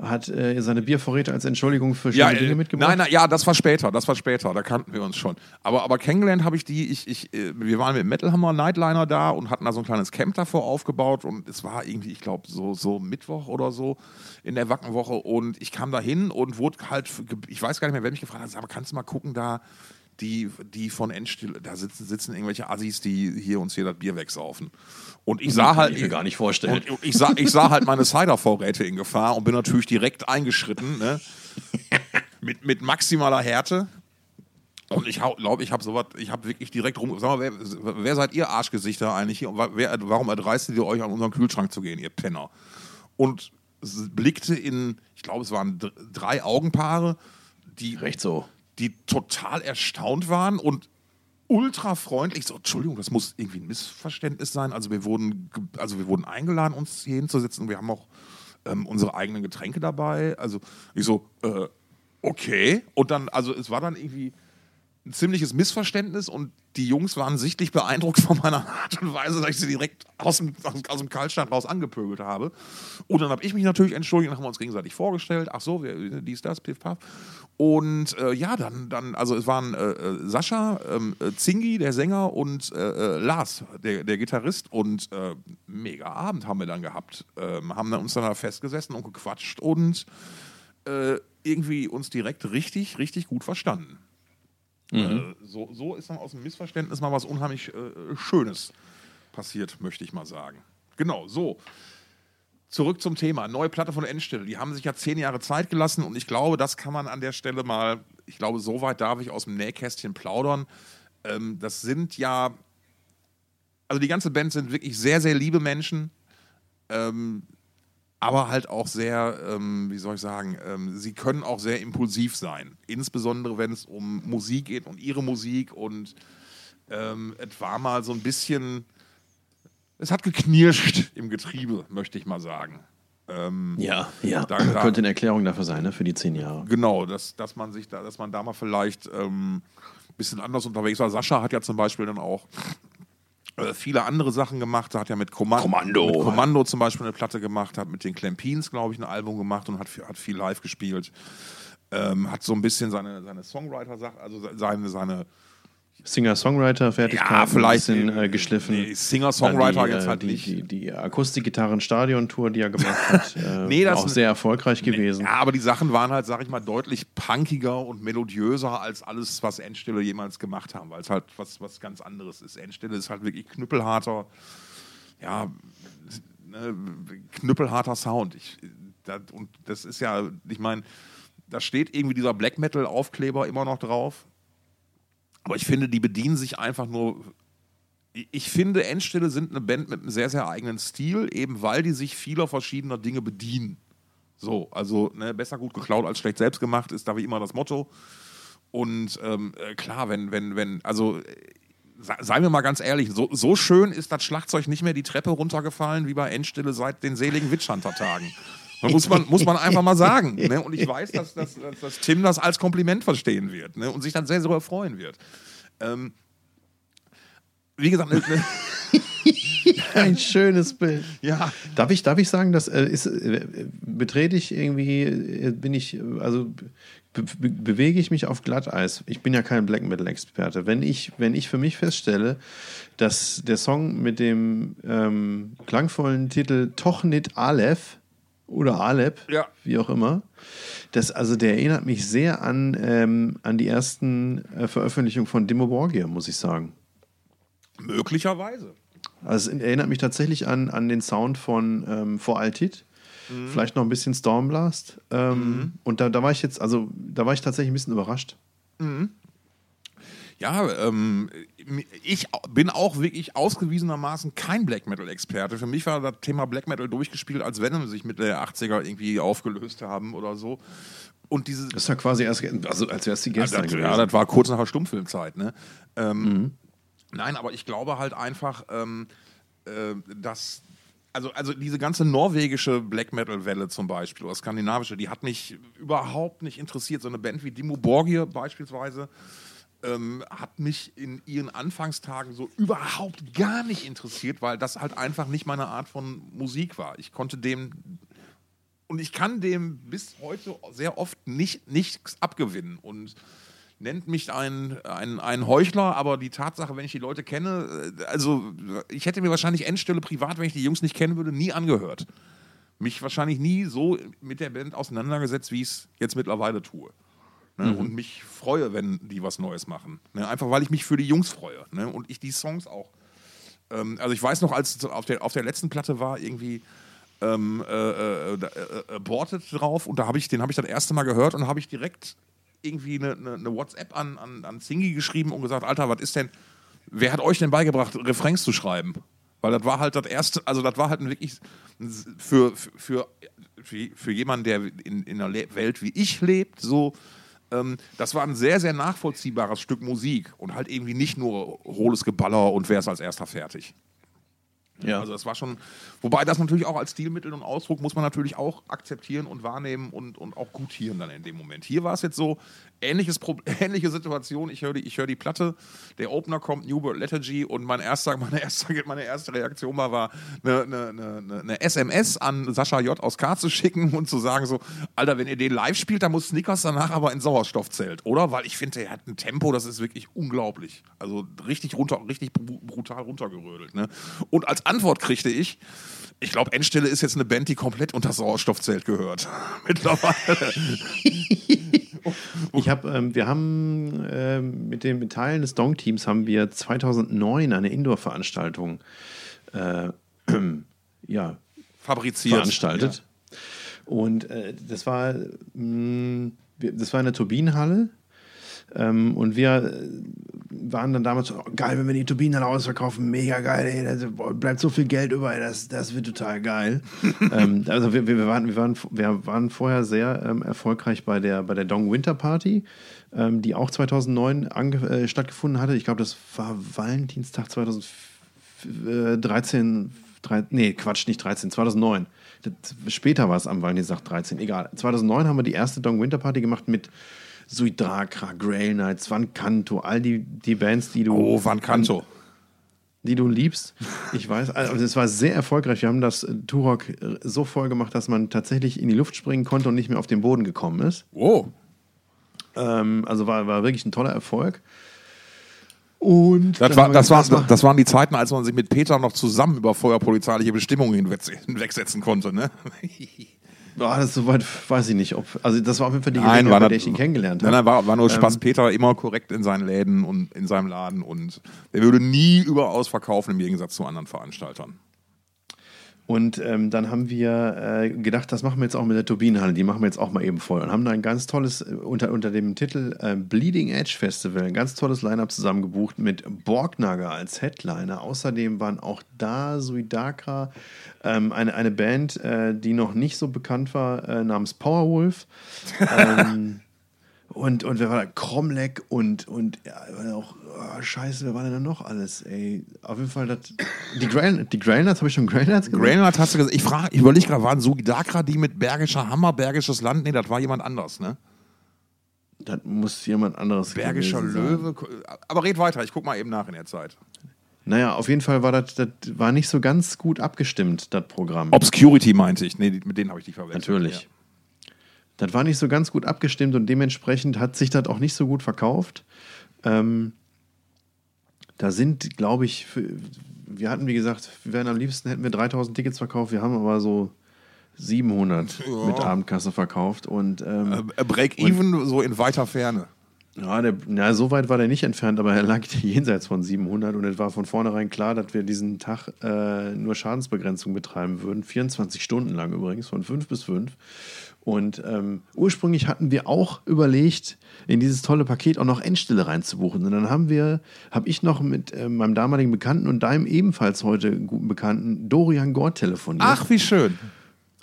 hat äh, seine Biervorräte als Entschuldigung für schöne ja, Dinge äh, mitgebracht. Nein, nein, ja, das war später, das war später, da kannten wir uns schon. Aber, aber kennengelernt habe ich die, ich, ich, äh, wir waren mit Metal Hammer Nightliner da und hatten da so ein kleines Camp davor aufgebaut und es war irgendwie, ich glaube, so, so Mittwoch oder so in der Wackenwoche und ich kam da hin und wurde halt, ich weiß gar nicht mehr, wer mich gefragt hat, aber kannst du mal gucken, da die, die von Endstill, da sitzen, sitzen irgendwelche Assis, die hier uns hier das Bier wegsaufen. Und ich sah kann halt. ich mir gar nicht vorstellen. Und ich sah, ich sah halt meine Cider-Vorräte in Gefahr und bin natürlich direkt eingeschritten, ne? [LAUGHS] mit, mit maximaler Härte. Und ich glaube, ich habe sowas, ich habe wirklich direkt rum. Sag mal, wer, wer seid ihr Arschgesichter eigentlich hier? Wer, warum erdreistet ihr euch an unseren Kühlschrank zu gehen, ihr Penner? Und blickte in, ich glaube, es waren dr- drei Augenpaare, die, Recht so. Die total erstaunt waren und ultra freundlich. So, Entschuldigung, das muss irgendwie ein Missverständnis sein. Also wir wurden, also wir wurden eingeladen, uns hier hinzusetzen. Wir haben auch ähm, unsere eigenen Getränke dabei. Also ich so, äh, okay. Und dann, also es war dann irgendwie ein ziemliches Missverständnis und die Jungs waren sichtlich beeindruckt von meiner Art und Weise, dass ich sie direkt aus dem, aus, dem Kaltstand raus angepöbelt habe. Und dann habe ich mich natürlich entschuldigt und haben uns gegenseitig vorgestellt. Ach so, wir, dies, das, piff, paff. Und äh, ja, dann, dann, also es waren äh, äh, Sascha, ähm, äh, Zingi, der Sänger, und äh, äh, Lars, der, der Gitarrist. Und äh, mega Abend haben wir dann gehabt. Ähm, haben dann uns dann da festgesessen und gequatscht und irgendwie uns direkt richtig, richtig gut verstanden. Äh, so, so ist dann aus dem Missverständnis mal was unheimlich äh, Schönes passiert, möchte ich mal sagen. Genau, so. Zurück zum Thema. Neue Platte von Endstelle. Die haben sich ja zehn Jahre Zeit gelassen und ich glaube, das kann man an der Stelle mal, ich glaube, so weit darf ich aus dem Nähkästchen plaudern. Ähm, das sind ja, also die ganze Band sind wirklich sehr, sehr liebe Menschen. Ähm, aber halt auch sehr, ähm, wie soll ich sagen, ähm, sie können auch sehr impulsiv sein. Insbesondere wenn es um Musik geht und ihre Musik. Und ähm, es war mal so ein bisschen, es hat geknirscht im Getriebe, möchte ich mal sagen. Ähm, Ja, ja. Da- da- Könnte eine Erklärung dafür sein, ne? für die zehn Jahre. Genau, dass, dass man sich da, dass man da mal vielleicht ähm, ein bisschen anders unterwegs war. Sascha hat ja zum Beispiel dann auch viele andere Sachen gemacht. Er hat ja mit Kommando, Kommando. mit Kommando zum Beispiel eine Platte gemacht, hat mit den Clampins, glaube ich, ein Album gemacht und hat, viel- hat viel live gespielt. Ähm, hat so ein bisschen seine, seine Songwriter-Sache, also seine, seine Singer-Songwriter-Fertigkeit Ja, vielleicht, ein bisschen äh, äh, geschliffen. nee, Singer-Songwriter jetzt äh, halt die, nicht. Die, die Akustikgitarren-Stadion-Tour, die er gemacht hat, [LAUGHS] äh, Nee, das- war auch sehr erfolgreich gewesen. Ja, aber die Sachen waren halt, sag ich mal, deutlich punkiger und melodiöser als alles, was Endstille jemals gemacht haben, weil es halt was, was ganz anderes ist. Endstille ist halt wirklich knüppelharter, ja, ne, knüppelharter Sound. Ich, das, und das ist ja, ich meine, da steht irgendwie dieser Black Metal-Aufkleber immer noch drauf. Aber ich finde, die bedienen sich einfach nur ich finde, Endstille sind eine Band mit einem sehr, sehr eigenen Stil, eben weil die sich vieler verschiedener Dinge bedienen. So, also ne, besser gut geklaut als schlecht selbst gemacht ist da wie immer das Motto. Und ähm, äh, klar, wenn, wenn, wenn, also äh, se- seien wir mal ganz ehrlich, so, so schön ist das Schlagzeug nicht mehr die Treppe runtergefallen wie bei Endstille seit den seligen Witchhunter-Tagen. Muss man, muss man einfach mal sagen. [LAUGHS] Ne? Und ich weiß, dass, dass, dass, Tim das als Kompliment verstehen wird ne? und sich dann sehr, sehr freuen wird. Ähm, wie gesagt, ne, ne, [LAUGHS] Ein schönes Bild. ja, Darf ich, darf ich sagen, dass äh, ist, äh, betrete ich irgendwie, äh, bin ich, also be bewege ich mich auf Glatteis. Ich bin ja kein Black Metal-Experte. Wenn ich, wenn ich für mich feststelle, dass der Song mit dem ähm, klangvollen Titel Tochnit Aleph oder Alep, Ja. wie auch immer, das, also der erinnert mich sehr an, ähm, an die ersten äh, Veröffentlichungen von Borgia, muss ich sagen. möglicherweise. Also es erinnert mich tatsächlich an, an den Sound von ähm, Vor Altit. Vielleicht noch ein bisschen Stormblast. Ähm, Und da, da war ich jetzt, also da war ich tatsächlich ein bisschen überrascht. Ja, ähm, ich bin auch wirklich ausgewiesenermaßen kein Black Metal-Experte. Für mich war das Thema Black Metal durchgespielt, als wenn sie sich mit der 80er irgendwie aufgelöst haben oder so. Und diese. Das ist ja quasi erst, also als wäre es die gestern gewesen. ja, das war kurz nach der Stummfilmzeit. Ne? Ähm, Nein, aber ich glaube halt einfach, ähm, äh, dass. Also, also diese ganze norwegische Black Metal-Welle zum Beispiel, oder skandinavische, die hat mich überhaupt nicht interessiert. So eine Band wie Dimo Borgir beispielsweise, ähm, hat mich in ihren Anfangstagen so überhaupt gar nicht interessiert, weil das halt einfach nicht meine Art von Musik war. Ich konnte dem und ich kann dem bis heute sehr oft nicht, nichts abgewinnen und nennt mich ein, ein, ein Heuchler, aber die Tatsache, wenn ich die Leute kenne, äh, also ich hätte mir wahrscheinlich Endstelle privat, wenn ich die Jungs nicht kennen würde, nie angehört. Mich wahrscheinlich nie so mit der Band auseinandergesetzt, wie ich es jetzt mittlerweile tue. Ne? Mhm. Und mich freue, wenn die was Neues machen. Ne? Einfach weil ich mich für die Jungs freue. Ne? Und ich die Songs auch. Ähm, also ich weiß noch, als es auf der, auf der letzten Platte war, irgendwie ähm, äh, äh, äh, Aborted drauf und da habe ich, den habe ich das erste Mal gehört und habe ich direkt irgendwie eine, eine, eine WhatsApp an, an, an Zingy geschrieben und gesagt, Alter, was ist denn, wer hat euch denn beigebracht, Refrains zu schreiben? Weil das war halt das erste, also das war halt wirklich für, für, für, für jemanden, der in, in einer Welt wie ich lebt, so ähm, das war ein sehr, sehr nachvollziehbares Stück Musik und halt irgendwie nicht nur hohles Geballer und wer ist als erster fertig. Ja. Also das war schon, wobei das natürlich auch als Stilmittel und Ausdruck muss man natürlich auch akzeptieren und wahrnehmen und, und auch gutieren dann in dem Moment. Hier war es jetzt so, ähnliches Pro [LAUGHS] ähnliche Situation, ich höre die, hör die Platte, der Opener kommt, New World Lethargy und mein erster, [LAUGHS] meine, erste, meine erste Reaktion war, war eine, eine, eine, eine SMS an Sascha J. aus K. zu schicken und zu sagen so, Alter, wenn ihr den live spielt, dann muss Snickers danach aber in Sauerstoffzelt, oder? Weil ich finde, er hat ein Tempo, das ist wirklich unglaublich. Also richtig runter, richtig brutal runtergerödelt. Ne? Und als Antwort kriegte ich, ich glaube, Endstelle ist jetzt eine Band, die komplett unter Sauerstoffzelt gehört. [LAUGHS] Mittlerweile. [LAUGHS] ich habe, ähm, wir haben äh, mit den Teilen des Dong-Teams haben wir 2009 eine Indoor-Veranstaltung äh, [CLEARS THROAT] ja, fabriziert, veranstaltet. Ja. Und äh, das war, mh, mm, das war eine Turbinenhalle ähm, und wir äh, waren dann damals so, oh, geil, wenn wir die Turbinen dann ausverkaufen, mega geil, ey, da bleibt so viel Geld über, ey, das, das wird total geil. [LAUGHS] ähm, also wir, wir, waren, wir, waren, wir waren vorher sehr ähm, erfolgreich bei der, bei der Dong Winter Party, ähm, die auch 2009 äh, stattgefunden hatte. Ich glaube, das war Valentinstag 2013, 3, nee, Quatsch, nicht 13, 2009. Das, später war es am Valentinstag 13, egal. 2009 haben wir die erste Dong Winter Party gemacht mit Suidrakra, Grail Knights, Van Canto, all die, die Bands, die du. Oh, Van Canto. Die du liebst. Ich weiß, also es war sehr erfolgreich. Wir haben das äh, Turok äh, so voll gemacht, dass man tatsächlich in die Luft springen konnte und nicht mehr auf den Boden gekommen ist. Oh. Ähm, also war, war wirklich ein toller Erfolg. Und das, war, das, war, das waren die Zeiten, als man sich mit Peter noch zusammen über feuerpolizeiliche Bestimmungen hinwegsetzen konnte, ne? [LAUGHS] Boah, das soweit weiß ich nicht. Ob, also das war auf jeden Fall die Gelegenheit, nein, bei der ich ihn kennengelernt habe. Nein, nein, war, war nur Spaß. Ähm, Peter immer korrekt in seinen Läden und in seinem Laden und er würde nie überaus verkaufen im Gegensatz zu anderen Veranstaltern. Und ähm, dann haben wir äh, gedacht, das machen wir jetzt auch mit der Turbinenhalle, die machen wir jetzt auch mal eben voll. Und haben da ein ganz tolles, äh, unter, unter dem Titel äh, Bleeding Edge Festival, ein ganz tolles Line-Up zusammengebucht mit Borgnager als Headliner. Außerdem waren auch da Suidakra, ähm, eine, eine Band, äh, die noch nicht so bekannt war, äh, namens Powerwolf. [LAUGHS] ähm, und, und wer war da? Kromleck und, und ja, auch, oh, scheiße, wer war denn da noch alles? Ey, auf jeden Fall, das, die, Grail, die Grailnuts, habe ich schon Grailnuts gesagt? Grailnuts hast du gesagt. Ich frage, ich überlege gerade, waren Sugidakra die mit Bergischer Hammer, Bergisches Land? Nee, das war jemand anders, ne? Das muss jemand anderes Bergischer Löwe. Aber red weiter, ich guck mal eben nach in der Zeit. Naja, auf jeden Fall war das, das war nicht so ganz gut abgestimmt, das Programm. Obscurity meinte ich. Nee, mit denen habe ich die verwechselt. Natürlich. Ja. Das war nicht so ganz gut abgestimmt und dementsprechend hat sich das auch nicht so gut verkauft. Ähm, da sind, glaube ich, wir hatten, wie gesagt, wir wären am liebsten hätten wir 3000 Tickets verkauft, wir haben aber so 700 ja. mit Abendkasse verkauft und ähm, äh, Break-even so in weiter Ferne. Ja, der, na, so weit war der nicht entfernt, aber er lag [LAUGHS] jenseits von 700 und es war von vornherein klar, dass wir diesen Tag äh, nur Schadensbegrenzung betreiben würden. 24 Stunden lang übrigens, von 5 bis 5. Und ähm, ursprünglich hatten wir auch überlegt, in dieses tolle Paket auch noch Endstille reinzubuchen. Und dann haben wir, habe ich noch mit äh, meinem damaligen Bekannten und deinem ebenfalls heute guten Bekannten Dorian Gord telefoniert. Ach, wie schön.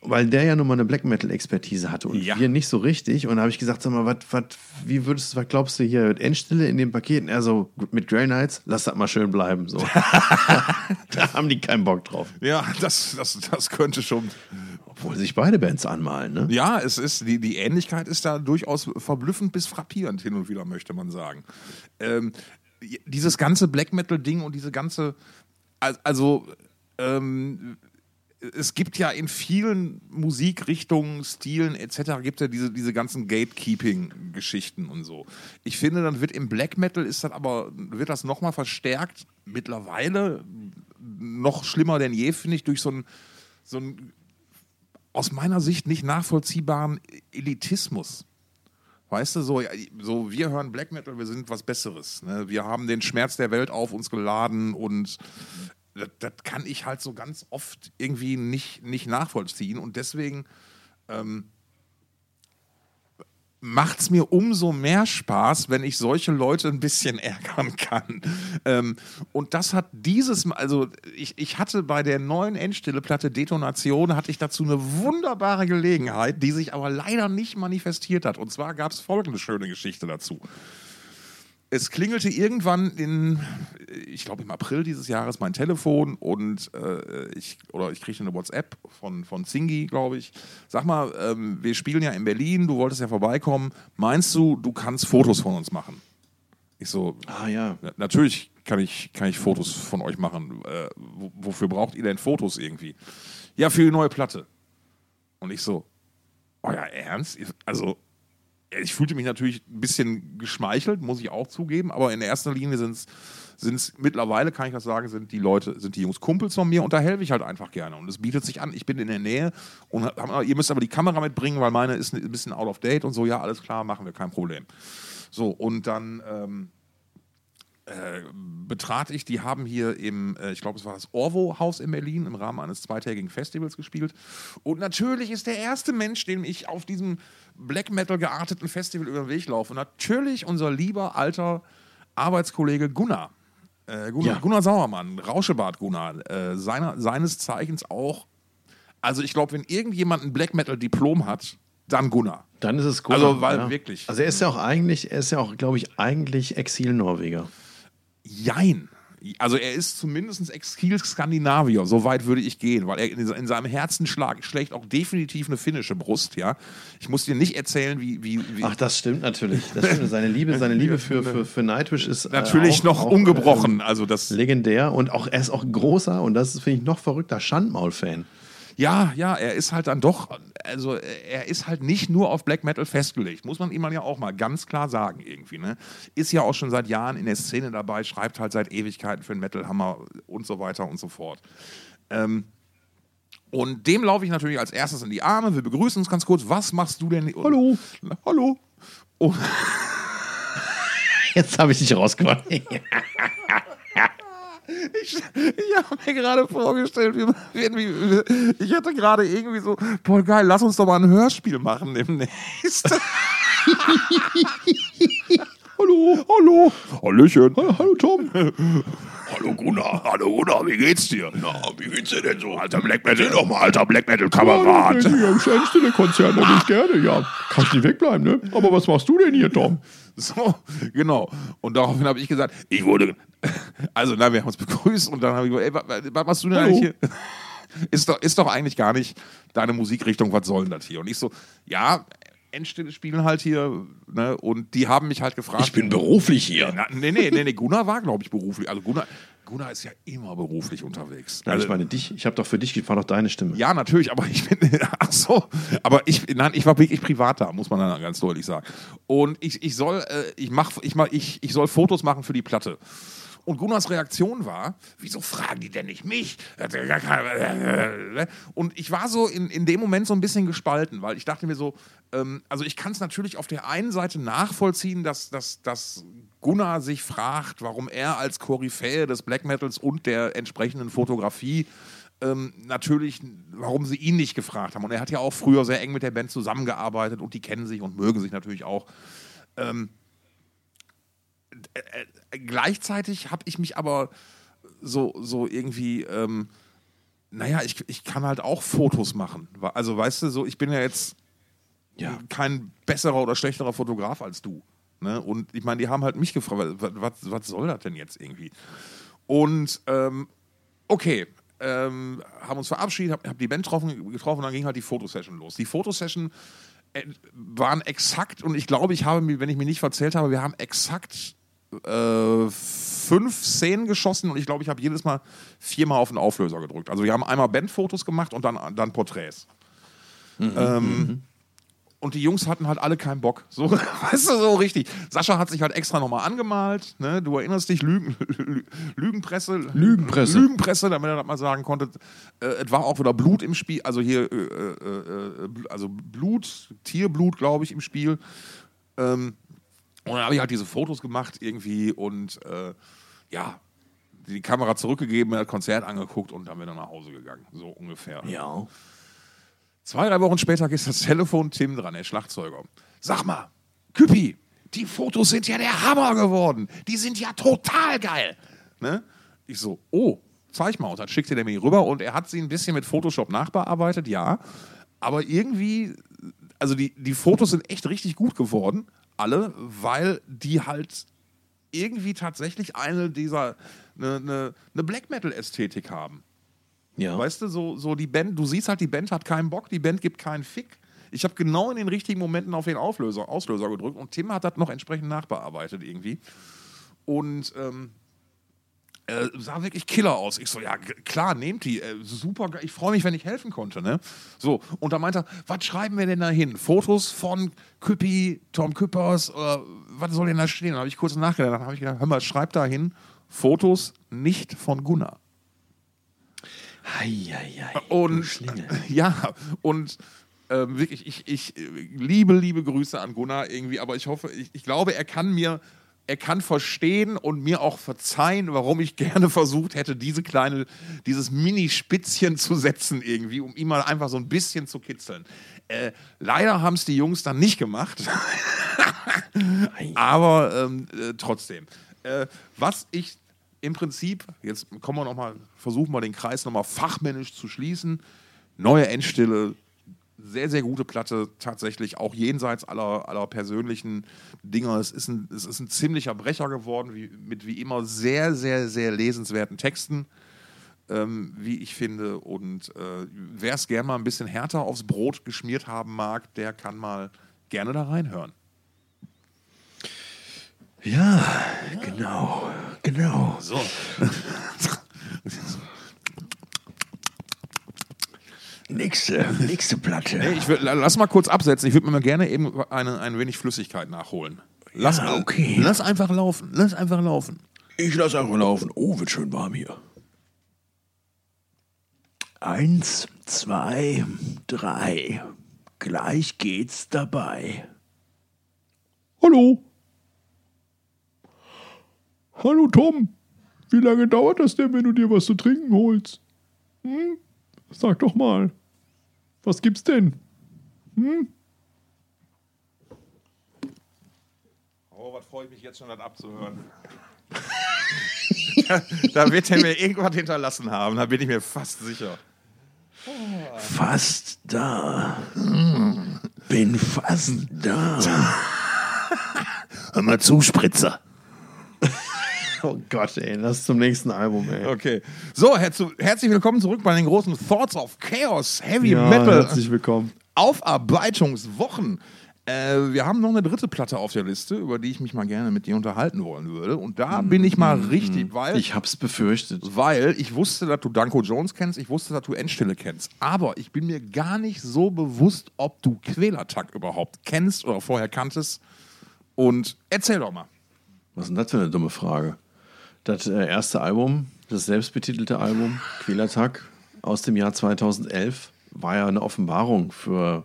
Weil der ja nun mal eine Black Metal-Expertise hatte und ja. wir nicht so richtig. Und da habe ich gesagt, sag mal, wat, wat, wie würdest du, was glaubst du hier, Endstille in dem Paket? Und er so, mit Grey Knights, lass das mal schön bleiben. So. [LAUGHS] da haben die keinen Bock drauf. Ja, das, das, das könnte schon Obwohl sich beide Bands anmalen, ne? Ja, es ist, die, die Ähnlichkeit ist da durchaus verblüffend bis frappierend hin und wieder, möchte man sagen. Ähm, dieses ganze Black Metal-Ding und diese ganze, also, ähm, es gibt ja in vielen Musikrichtungen, Stilen etc. gibt ja diese, diese ganzen Gatekeeping-Geschichten und so. Ich finde, dann wird im Black Metal ist das aber, wird das nochmal verstärkt, mittlerweile noch schlimmer denn je, finde ich, durch so ein, so ein aus meiner Sicht nicht nachvollziehbaren Elitismus. Weißt du, so, so wir hören Black Metal, wir sind was Besseres. Ne? Wir haben den Schmerz der Welt auf uns geladen und das, das, kann ich halt so ganz oft irgendwie nicht, nicht nachvollziehen. Und deswegen ähm, macht es mir umso mehr Spaß, wenn ich solche Leute ein bisschen [LAUGHS] ärgern kann. Ähm, und das hat dieses Mal, also ich, ich hatte bei der neuen Endstille-Platte Detonation, hatte ich dazu eine wunderbare Gelegenheit, die sich aber leider nicht manifestiert hat. Und zwar gab es folgende schöne Geschichte dazu es klingelte irgendwann in, ich glaube im April dieses Jahres mein Telefon und äh, ich, oder ich kriegte eine WhatsApp von, von Zingi, glaube ich. Sag mal, ähm, wir spielen ja in Berlin, du wolltest ja vorbeikommen. Meinst du, du kannst Fotos von uns machen? Ich so, ah ja. Natürlich kann ich, kann ich Fotos von euch machen. Äh, wofür braucht ihr denn Fotos irgendwie? Ja, für die neue Platte. Und ich so, euer Ernst? Also, ich fühlte mich natürlich ein bisschen geschmeichelt, muss ich auch zugeben, aber in erster Linie sind es sind es mittlerweile, kann ich das sagen, sind die Leute, sind die Jungs Kumpels von mir und da helfe ich halt einfach gerne. Und es bietet sich an, ich bin in der Nähe und hab, ihr müsst aber die Kamera mitbringen, weil meine ist ein bisschen out of date und so, ja, alles klar, machen wir, kein Problem. So, und dann ähm, äh, betrat ich, die haben hier im, äh, ich glaube, es war das Orvo-Haus in Berlin im Rahmen eines zweitägigen Festivals gespielt. Und natürlich ist der erste Mensch, dem ich auf diesem Black Metal gearteten Festival über den Weg laufe, natürlich unser lieber alter Arbeitskollege Gunnar. Äh, Gunnar, ja. Gunnar, Sauermann, Rauschebart Gunnar, äh, seiner, seines Zeichens auch. Also ich glaube, wenn irgendjemand ein Black Metal Diplom hat, dann Gunnar. Dann ist es Gunnar. Also weil ja. wirklich. Also er ist ja auch eigentlich, er ist ja auch, glaube ich, eigentlich Exil-Norweger. Jein. Also er ist zumindest Exil-Skandinavier, so weit würde ich gehen, weil er in, seinem Herzen schlägt auch definitiv eine finnische Brust, ja. Ich muss dir nicht erzählen, wie. wie, wie Ach, das stimmt natürlich. Das stimmt. Seine Liebe, seine Liebe für, für, für Nightwish ist. Äh, natürlich äh, auch, noch auch, ungebrochen. also das legendär und auch er ist auch großer, und das finde ich noch verrückter, Schandmaul-Fan. Ja, ja, er ist halt dann doch, also er ist halt nicht nur auf Black Metal festgelegt, muss man ihm ja auch mal ganz klar sagen irgendwie. Ne? Ist ja auch schon seit Jahren in der Szene dabei, schreibt halt seit Ewigkeiten für den Metal Hammer und so weiter und so fort. Ähm, und dem laufe ich natürlich als erstes in die Arme. Wir begrüßen uns ganz kurz. Was machst du denn? Hallo. Hallo. Oh. Jetzt habe ich dich rausgebracht. [LAUGHS] Ich, ich habe mir gerade vorgestellt, wie, wie, ich hätte gerade irgendwie so, boah geil, lass uns doch mal ein Hörspiel machen demnächst. [LAUGHS] hallo, hallo. Hallöchen. Hallo, hallo Tom. Hallo Gunnar, hallo Gunnar, wie geht's dir? Na, wie geht's dir denn so? Alter Black Metal, doch mal, alter Black Metal Kamerad. Ja, ich stille Konzert natürlich gerne, ja. Kann ich nicht wegbleiben, ne? Aber was machst du denn hier, Tom? So, genau. Und daraufhin habe ich gesagt, ich wurde. Also, na, wir haben uns begrüßt und dann habe ich gesagt, ey, was machst du denn Hallo. eigentlich hier? [LAUGHS] Ist doch, ist doch eigentlich gar nicht deine Musikrichtung, was soll denn das hier? Und ich so, ja, Endstille spielen halt hier, ne? Und die haben mich halt gefragt. Ich bin beruflich hier. Na, nee, nee, nee, nee, Gunnar war, glaube ich, beruflich. Also Gunnar, Gunnar ist ja immer beruflich unterwegs. Nein, also, ich meine dich, ich habe doch für dich, war doch deine Stimme. Ja, natürlich, aber ich bin, [LAUGHS] ach so, aber ich, nein, ich war wirklich privat da, muss man dann ganz deutlich sagen. Und ich, ich soll, äh, ich mach, ich mach, ich, ich soll Fotos machen für die Platte. Und Gunnars Reaktion war, wieso fragen die denn nicht mich? Und ich war so in, in dem Moment so ein bisschen gespalten, weil ich dachte mir so, ähm, also ich kann es natürlich auf der einen Seite nachvollziehen, dass, dass, dass Gunnar sich fragt, warum er als Koryphäe des Black Metals und der entsprechenden Fotografie ähm, natürlich, warum sie ihn nicht gefragt haben. Und er hat ja auch früher sehr eng mit der Band zusammengearbeitet und die kennen sich und mögen sich natürlich auch. Ähm, äh, äh, gleichzeitig habe ich mich aber so, so irgendwie, ähm, naja, ich, ich kann halt auch Fotos machen. Also weißt du, so ich bin ja jetzt ja. kein besserer oder schlechterer Fotograf als du. Ne? Und ich meine, die haben halt mich gefragt, was, was, soll das denn jetzt irgendwie? Und ähm, okay, ähm, haben uns verabschiedet, habe hab die Band getroffen, getroffen und dann ging halt die Fotosession los. Die Fotosession äh, waren exakt, und ich glaube, ich habe, mir, wenn ich mich nicht verzählt habe, wir haben exakt äh, fünf Szenen geschossen und ich glaube, ich habe jedes Mal viermal auf den Auflöser gedrückt. Also wir haben einmal Bandfotos gemacht und dann, dann Porträts. Mhm, ähm, mhm. Und die Jungs hatten halt alle keinen Bock. So, [LAUGHS] weißt du, so richtig. Sascha hat sich halt extra nochmal angemalt. Ne? Du erinnerst dich, Lügen, [LAUGHS] Lügenpresse. Lügenpresse. Lügenpresse, damit er das mal sagen konnte. Äh, es war auch wieder Blut im Spiel. Also hier, äh, äh, äh also Blut, Tierblut, glaube ich, im Spiel. Ähm, und dann habe ich halt diese Fotos gemacht irgendwie und äh, ja, die Kamera zurückgegeben, das Konzert angeguckt und dann wieder nach Hause gegangen. So ungefähr. Ja. Zwei, drei Wochen später geht das Telefon Tim dran, der Schlagzeuger. Sag mal, Küppi, die Fotos sind ja der Hammer geworden. Die sind ja total geil. Ne? Ich so, oh, zeig mal. Und dann schickte der mir rüber und er hat sie ein bisschen mit Photoshop nachbearbeitet, ja. Aber irgendwie, also die, die Fotos sind echt richtig gut geworden, alle, weil die halt irgendwie tatsächlich eine dieser, eine, eine, eine Black Metal-Ästhetik haben. Ja. Weißt du, so, so die Band, du siehst halt, die Band hat keinen Bock, die Band gibt keinen Fick. Ich habe genau in den richtigen Momenten auf den Auflöser, Auslöser gedrückt und Tim hat das noch entsprechend nachbearbeitet irgendwie. Und ähm, äh, sah wirklich Killer aus. Ich so, ja, klar, nehmt die. Äh, super, ich freue mich, wenn ich helfen konnte. Ne? So, und da meinte er, was schreiben wir denn da hin? Fotos von Küppi, Tom Küppers, oder was soll denn da stehen? Da habe ich kurz nachgedacht. Dann habe ich gedacht, hör mal, schreib da hin, Fotos nicht von Gunnar. Eieiei, und [LAUGHS] ja, und äh, wirklich, ich, ich liebe, liebe Grüße an Gunnar irgendwie, aber ich hoffe, ich, ich glaube, er kann mir, er kann verstehen und mir auch verzeihen, warum ich gerne [LAUGHS] versucht hätte, diese kleine, dieses Mini-Spitzchen zu setzen irgendwie, um ihn mal einfach so ein bisschen zu kitzeln. Äh, leider haben es die Jungs dann nicht gemacht. [LAUGHS] aber ähm, äh, trotzdem. Äh, was ich im Prinzip, jetzt kommen wir noch mal, versuchen wir den Kreis noch mal fachmännisch zu schließen. Neue Endstille, sehr, sehr gute Platte, tatsächlich auch jenseits aller, aller persönlichen Dinger. Es ist, ein, es ist ein ziemlicher Brecher geworden, wie, mit wie immer sehr, sehr, sehr lesenswerten Texten, ähm, wie ich finde. Und äh, wer es gerne mal ein bisschen härter aufs Brot geschmiert haben mag, der kann mal gerne da reinhören. Ja, genau, genau. So. [LAUGHS] nächste, nächste Platte. Nee, ich würd, lass mal kurz absetzen. Ich würde mir mal gerne eben eine, ein wenig Flüssigkeit nachholen. Lass, ja, okay. Lass einfach laufen. Lass einfach laufen. Ich lass einfach laufen. Oh, wird schön warm hier. Eins, zwei, drei. Gleich geht's dabei. Hallo. Hallo Tom, wie lange dauert das denn, wenn du dir was zu trinken holst? Hm? Sag doch mal, was gibt's denn? Hm? Oh, was freue ich mich jetzt schon, das abzuhören. [LAUGHS] da, da wird er mir irgendwas hinterlassen haben, da bin ich mir fast sicher. Fast da. Bin fast da. [LAUGHS] Hör mal zu, Spritzer. [LAUGHS] Oh Gott, ey, lass zum nächsten Album, ey. Okay. So, her herzlich willkommen zurück bei den großen Thoughts of Chaos, Heavy ja, Metal. Herzlich willkommen. Aufarbeitungswochen. Äh, wir haben noch eine dritte Platte auf der Liste, über die ich mich mal gerne mit dir unterhalten wollen würde. Und da bin ich mal richtig, weil. Ich hab's befürchtet. Weil ich wusste, dass du Danko Jones kennst, ich wusste, dass du Endstille kennst. Aber ich bin mir gar nicht so bewusst, ob du Quälertag überhaupt kennst oder vorher kanntest. Und erzähl doch mal. Was ist denn das für eine dumme Frage? Das äh, erste Album, das selbstbetitelte Album, Quälertag aus dem Jahr 2011, war ja eine Offenbarung für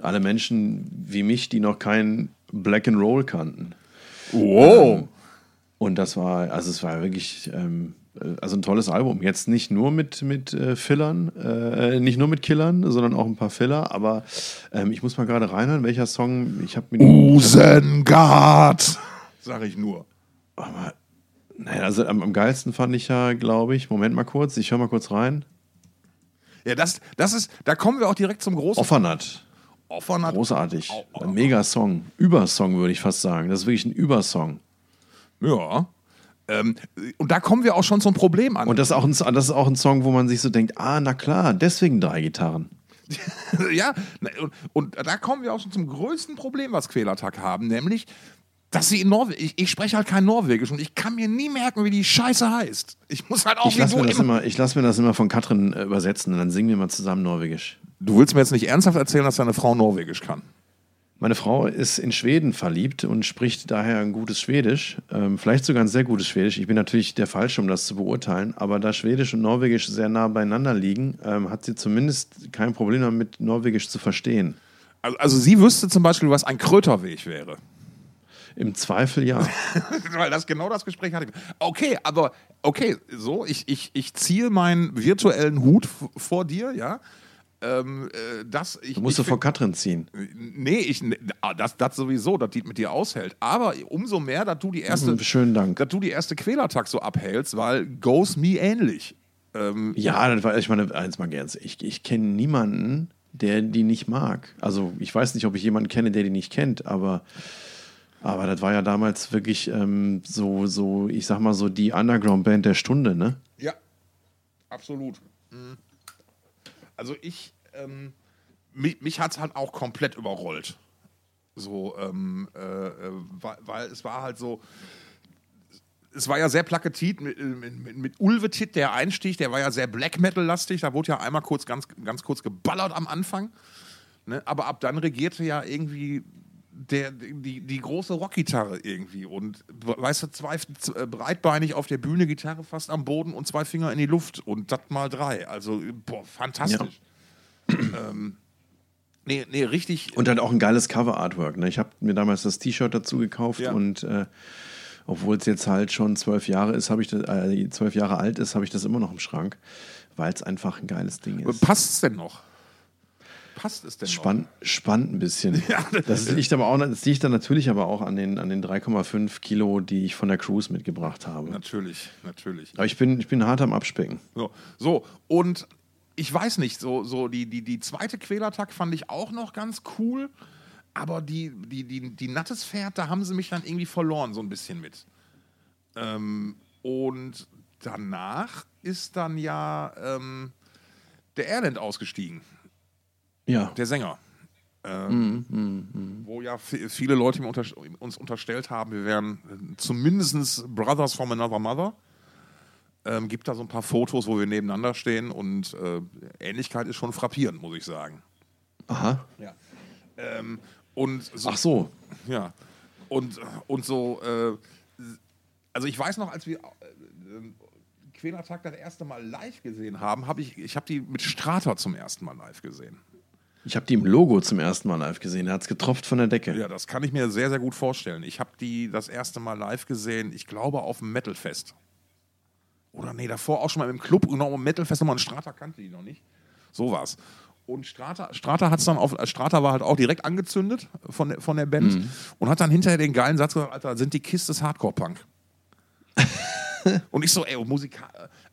alle Menschen wie mich, die noch kein Black and Roll kannten. Wow! Ähm, und das war, also es war wirklich, ähm, also ein tolles Album. Jetzt nicht nur mit, mit äh, Fillern, äh, nicht nur mit Killern, sondern auch ein paar Filler. Aber ähm, ich muss mal gerade reinhören, welcher Song ich habe mir. Usengard! Sag ich nur. Aber naja, also am, am geilsten fand ich ja, glaube ich, Moment mal kurz, ich höre mal kurz rein. Ja, das, das ist, da kommen wir auch direkt zum großen. Offernat. Offernat. Großartig. Oh, Ein Mega-Song. Übersong, würde ich fast sagen. Das ist wirklich ein Übersong. Ja. Ähm, und da kommen wir auch schon zum Problem an. Und das ist, auch ein, das ist auch ein Song, wo man sich so denkt, ah, na klar, deswegen drei Gitarren. [LAUGHS] ja, und, und, da kommen wir auch schon zum größten Problem, was Quälertag haben, nämlich, dass sie in Norwegen, ich, ich, spreche halt kein Norwegisch und ich kann mir nie merken, wie die Scheiße heißt. Ich muss halt auch ich lasse mir, das immer, ich lass mir das immer von Katrin äh, übersetzen und dann singen wir mal zusammen Norwegisch. Du willst mir jetzt nicht ernsthaft erzählen, dass deine Frau Norwegisch kann? Meine Frau ist in Schweden verliebt und spricht daher ein gutes Schwedisch, ähm, vielleicht sogar ein sehr gutes Schwedisch. Ich bin natürlich der Falsche, um das zu beurteilen, aber da Schwedisch und Norwegisch sehr nah beieinander liegen, ähm, hat sie zumindest kein Problem damit, Norwegisch zu verstehen. Also, also sie wüsste zum Beispiel, was ein Kröterweg wäre. Im Zweifel ja. [LAUGHS] Weil das genau das Gespräch hatte. Okay, aber okay, so, ich, ich, ich ziehe meinen virtuellen Hut vor dir, ja. Ähm, äh, das, ich, du musst ich du vor Katrin ziehen. Nee, ich, ah, das, das sowieso, dass die mit dir aushält. Aber umso mehr, dass du die erste, mhm, Schönen Dank. dass du die erste Quälertag so abhältst, weil Goes Me ähnlich. Ähm, ja, das war, ich meine, eins mal ganz, ich, ich kenne niemanden, der die nicht mag. Also ich weiß nicht, ob ich jemanden kenne, der die nicht kennt, aber aber das war ja damals wirklich ähm, so, so, ich sag mal so die Underground-Band der Stunde, ne? Ja, absolut. Mhm. Also ich, ähm, mich, mich hat es halt auch komplett überrollt. So, ähm, äh, äh, weil, weil, es war halt so, es war ja sehr plakativ mit, mit, mit Ulve der Einstieg, der war ja sehr Black Metal-lastig, da wurde ja einmal kurz, ganz, ganz kurz geballert am Anfang. Ne? Aber ab dann regierte ja irgendwie der, die, die große Rockgitarre irgendwie und weißt du, zwei äh, breitbeinig auf der Bühne, Gitarre fast am Boden und zwei Finger in die Luft und das mal drei. Also, boah, fantastisch. Ja. ähm, nee, nee, richtig. Und dann auch ein geiles Cover-Artwork. Ne? Ich habe mir damals das T-Shirt dazu gekauft ja. und äh, obwohl es jetzt halt schon zwölf Jahre ist, habe ich das, äh, zwölf Jahre alt ist, habe ich das immer noch im Schrank, weil es einfach ein geiles Ding ist. Passt es denn noch? Passt es denn Spann, Spannend ein bisschen. [LAUGHS] Ja, das, liegt aber auch, das liegt dann natürlich aber auch an den, an den 3,5 Kilo, die ich von der Cruise mitgebracht habe. Natürlich, natürlich. Aber ich bin, ich bin hart am Abspecken. So, so und ich weiß nicht, so, so die, die, die zweite Quälertag fand ich auch noch ganz cool, aber die, die, die, die Nattes Pferd, da haben sie mich dann irgendwie verloren, so ein bisschen mit. Ähm, und danach ist dann ja ähm, der Erland ausgestiegen. Ja. Der Sänger. Ähm, mm, mm, mm. Wo ja viele Leute unter uns unterstellt haben, wir wären äh, zumindest Brothers from Another Mother. Ähm, gibt da so ein paar Fotos, wo wir nebeneinander stehen und äh, Ähnlichkeit ist schon frappierend, muss ich sagen. Aha. Ja. Ähm, und so, Ach so. Ja. Und, und so, äh, also ich weiß noch, als wir äh, Quälertag das erste Mal live gesehen haben, habe ich, ich habe die mit Strata zum ersten Mal live gesehen. Ich habe die im Logo zum ersten Mal live gesehen. Er hat es getropft von der Decke. Ja, das kann ich mir sehr, sehr gut vorstellen. Ich habe die das erste Mal live gesehen, ich glaube, auf dem Metalfest. Oder nee, davor auch schon mal im Club, genau, im Metalfest nochmal ein Strata kannte die noch nicht. So war's. Und Strata, Strata hat's dann auf, Strata war halt auch direkt angezündet von der, von der Band mhm. und hat dann hinterher den geilen Satz gesagt, Alter, sind die Kisses Hardcore-Punk. [LAUGHS] und ich so, ey, Musiker.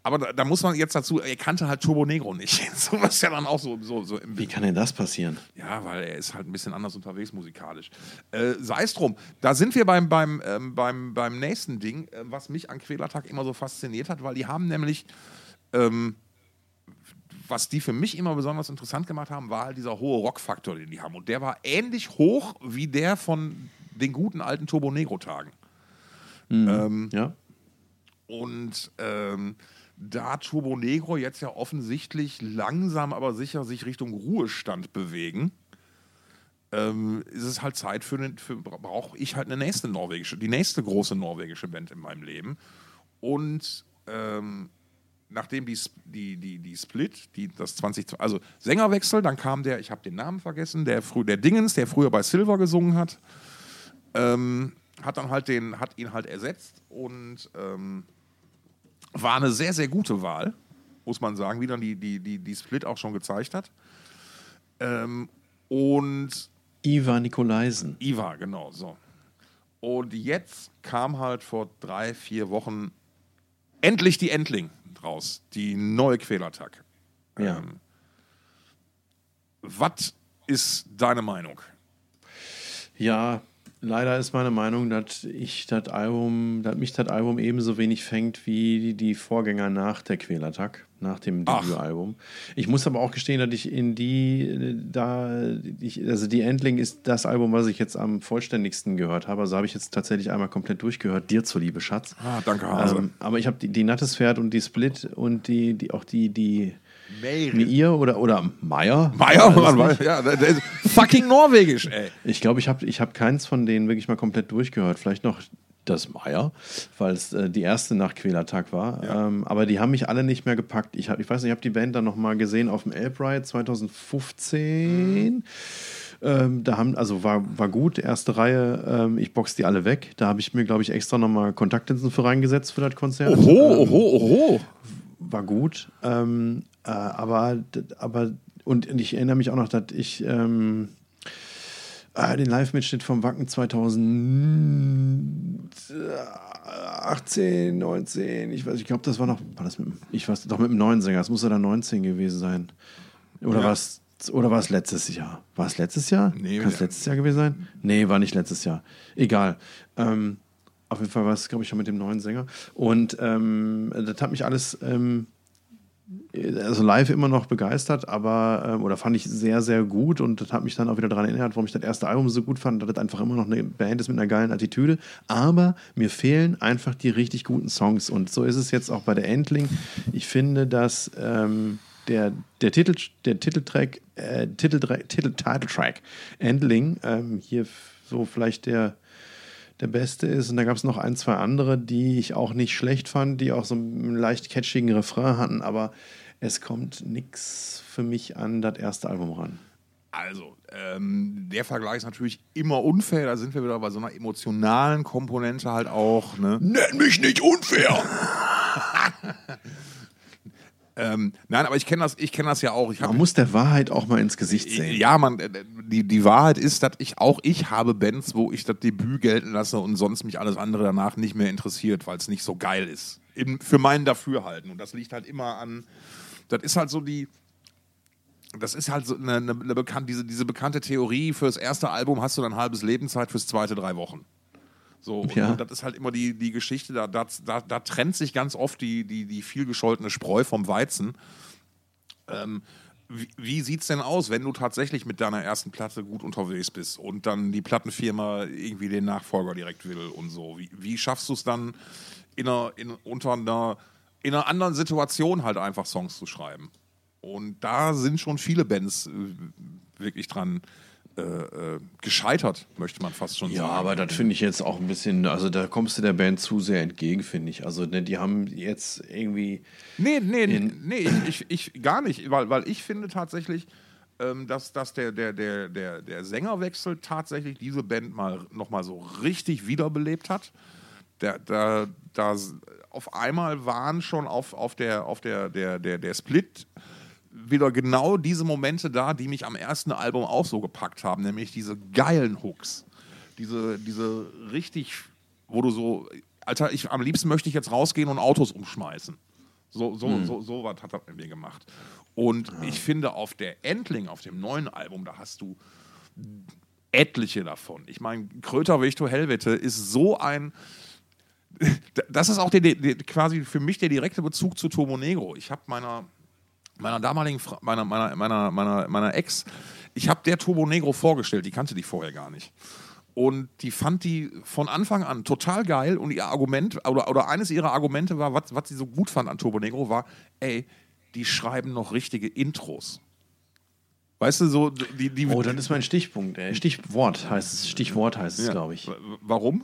Aber da, da, muss man jetzt dazu, er kannte halt Turbo Negro nicht. [LAUGHS] so was ja dann auch so. so, so Wie kann denn das passieren? Ja, weil er ist halt ein bisschen anders unterwegs musikalisch. Äh, Sei es drum. Da sind wir beim, beim, ähm, beim, beim nächsten Ding, äh, was mich an Quälertag immer so fasziniert hat, weil die haben nämlich. Ähm, was die für mich immer besonders interessant gemacht haben, war halt dieser hohe Rockfaktor, den die haben. Und der war ähnlich hoch wie der von den guten alten Turbo Negro-Tagen. Mhm. Ähm, ja. Und ähm, da Turbo Negro jetzt ja offensichtlich langsam, aber sicher sich Richtung Ruhestand bewegen, ähm, ist es halt Zeit für, für brauche ich halt eine nächste norwegische, die nächste große norwegische Band in meinem Leben. Und ähm, nachdem die, die, die, die Split, die, das 20, also Sängerwechsel, dann kam der, ich habe den Namen vergessen, der, der Dingens, der früher bei Silver gesungen hat, ähm, hat dann halt den, hat ihn halt ersetzt und ähm, war eine sehr, sehr gute Wahl, muss man sagen, wie dann die, die, die, die Split auch schon gezeigt hat. Ähm, und. Iva Nikolaisen. Iva, genau, so. Und jetzt kam halt vor drei, vier Wochen endlich die Endling draus, die neue Quälattack. Ja. Ähm, was ist deine Meinung? Ja, Leider ist meine Meinung, dass ich das Album, dass mich das Album ebenso wenig fängt wie die, Vorgänger nach der Quälattack, nach dem. Debütalbum. Ich muss aber auch gestehen, dass ich in die, da, ich, also die Endling ist das Album, was ich jetzt am vollständigsten gehört habe. Also habe ich jetzt tatsächlich einmal komplett durchgehört. Dir zuliebe, Schatz. Ah, danke, Hase. Ähm, aber ich habe die, die Nattes Pferd und die Split und die, die auch die, die Mir oder, oder Meier. Meier. Mann, ja, der der ist fucking norwegisch, ey. Ich glaube, ich habe ich hab keins von denen wirklich mal komplett durchgehört. Vielleicht noch das Meier, weil es äh, die erste nach Quälertag war. Ja. Ähm, aber die haben mich alle nicht mehr gepackt. Ich, hab, ich weiß nicht, ich habe die Band dann noch mal gesehen auf dem Elb Ride 2015. Ähm, da haben, also war, war gut, erste Reihe, ähm, ich box die alle weg. Da habe ich mir, glaube ich, extra nochmal Kontaktlinsen für reingesetzt für das Konzert. Oho, Ähm, oho, oho. war gut. Äh, aber, aber, und ich erinnere mich auch noch, dass ich ähm, äh, den Live-Mitschnitt vom Wacken 2018, 19, ich weiß, ich glaube, das war noch, war das mit, dem- ich weiß, doch mit dem neuen Sänger, das muss ja dann 19 gewesen sein. Oder Ja. war es oder war es letztes Jahr? War es letztes Jahr? Nee, Kann es letztes Jahr gewesen sein? Nee, war nicht letztes Jahr. Egal. Ähm, auf jeden Fall war es, glaube ich, schon mit dem neuen Sänger. Und ähm, das hat mich alles ähm, also live immer noch begeistert, aber ähm, oder fand ich sehr, sehr gut und das hat mich dann auch wieder daran erinnert, warum ich das erste Album so gut fand, dass das einfach immer noch eine Band ist mit einer geilen Attitüde. Aber mir fehlen einfach die richtig guten Songs und so ist es jetzt auch bei der Endling. Ich finde, dass ähm, der, der, Titel, der Titeltrack, äh, Titeltrack, Titel, Titeltrack Endling ähm, hier so vielleicht der der beste ist. Und da gab es noch ein, zwei andere, die ich auch nicht schlecht fand, die auch so einen leicht catchigen Refrain hatten, aber es kommt nichts für mich an das erste Album ran. Also, ähm, der Vergleich ist natürlich immer unfair. Da sind wir wieder bei so einer emotionalen Komponente halt auch. Ne? Nenn mich nicht unfair! [LAUGHS] Ähm, nein, aber ich kenne das, ich kenn das ja auch. Man muss der Wahrheit auch mal ins Gesicht sehen. Ja, man, äh, die, die Wahrheit ist, dass ich auch ich habe Bands, wo ich das Debüt gelten lasse und sonst mich alles andere danach nicht mehr interessiert, weil es nicht so geil ist. Im, für meinen Dafürhalten. Und das liegt halt immer an. Das ist halt so die. Das ist halt so eine, eine, eine bekannt, diese, diese bekannte Theorie, fürs erste Album hast du dann ein halbes Leben Zeit, fürs zweite drei Wochen. So, und, Ja. und das ist halt immer die, die Geschichte, da, da, da, da trennt sich ganz oft die, die, die viel gescholtene Spreu vom Weizen. Ähm, wie, wie sieht es denn aus, wenn du tatsächlich mit deiner ersten Platte gut unterwegs bist und dann die Plattenfirma irgendwie den Nachfolger direkt will und so? Wie, wie schaffst du es dann in einer, in, unter einer, in einer anderen Situation halt einfach Songs zu schreiben? Und da sind schon viele Bands äh, wirklich dran äh, äh, gescheitert, möchte man fast schon Ja, sagen. aber das finde ich jetzt auch ein bisschen, also da kommst du der Band zu sehr entgegen, finde ich. Also ne, die haben jetzt irgendwie, Nee, nee, nee, ich, ich, ich gar nicht, weil, weil ich finde tatsächlich, ähm, dass, dass der, der, der, der, der Sängerwechsel tatsächlich diese Band mal nochmal so richtig wiederbelebt hat. Da, da, da auf einmal waren schon auf, auf der, auf der, der, der, der Split wieder genau diese Momente da, die mich am ersten Album auch so gepackt haben, nämlich diese geilen Hooks. Diese, diese richtig, wo du so, Alter, ich, am liebsten möchte ich jetzt rausgehen und Autos umschmeißen. So, so, so, so was hat er mit mir gemacht. Und ich finde, auf der Endling, auf dem neuen Album, da hast du etliche davon. Ich meine, Kröterweg to Hellwette ist so ein. [LAUGHS] Das ist auch der, der, quasi für mich der direkte Bezug zu Turbo Negro. Ich habe meiner, meiner damaligen, Fra meiner, meiner, meiner, meiner, meiner Ex, ich habe der Turbo Negro vorgestellt, die kannte die vorher gar nicht. Und die fand die von Anfang an total geil und ihr Argument, oder, oder eines ihrer Argumente war, was, was sie so gut fand an Turbo Negro, war, ey, die schreiben noch richtige Intros. Weißt du, so, die, die, oh, das ist mein Stichpunkt. Äh, Stichwort heißt es, Stichwort heißt es, glaube ich. Warum?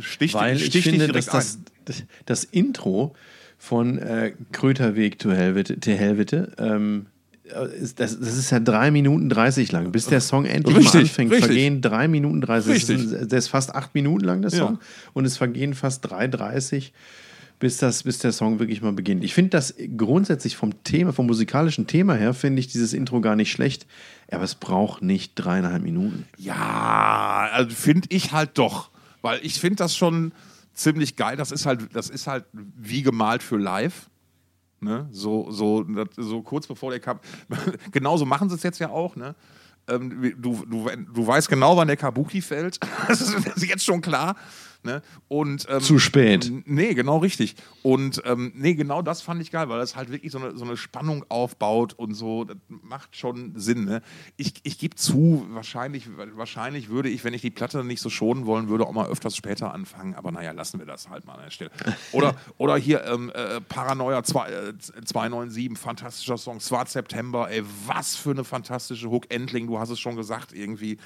Stich, Weil ich finde, dass das, das, das Intro von äh, Kröterweg to Helvete, to Helvete ähm, äh, ist, das, das ist ja drei Minuten 30 lang. Bis der Song endlich Richtig, mal anfängt, richtig. vergehen drei Minuten 30. Richtig. Das ist, der ist fast acht Minuten lang, der Ja. Song. Und es vergehen fast 3,30 bis, das, bis der Song wirklich mal beginnt. Ich finde das grundsätzlich vom Thema, vom musikalischen Thema her, finde ich dieses Intro gar nicht schlecht. Aber es braucht nicht dreieinhalb Minuten. Ja, also finde ich halt doch. Weil ich finde das schon ziemlich geil. Das ist halt, das ist halt wie gemalt für live. Ne? So, so, so kurz bevor der Cup. [LAUGHS] Genauso machen sie es jetzt ja auch, ne? Ähm, du, du, du weißt genau, wann der Kabuki fällt. [LAUGHS] das ist jetzt schon klar. Ne? Und, ähm, Zu spät. Nee, genau richtig. Und ähm, nee, genau das fand ich geil, weil das halt wirklich so eine, so eine Spannung aufbaut und so. Das macht schon Sinn. Ne? Ich, ich gebe zu, wahrscheinlich, wahrscheinlich würde ich, wenn ich die Platte nicht so schonen wollen würde, auch mal öfters später anfangen. Aber naja, lassen wir das halt mal an der Stelle. Oder, [LAUGHS] oder hier ähm, äh, Paranoia 2, äh, 297, fantastischer Song, Swart September, ey, was für eine fantastische Hook. Endling, du hast es schon gesagt, irgendwie.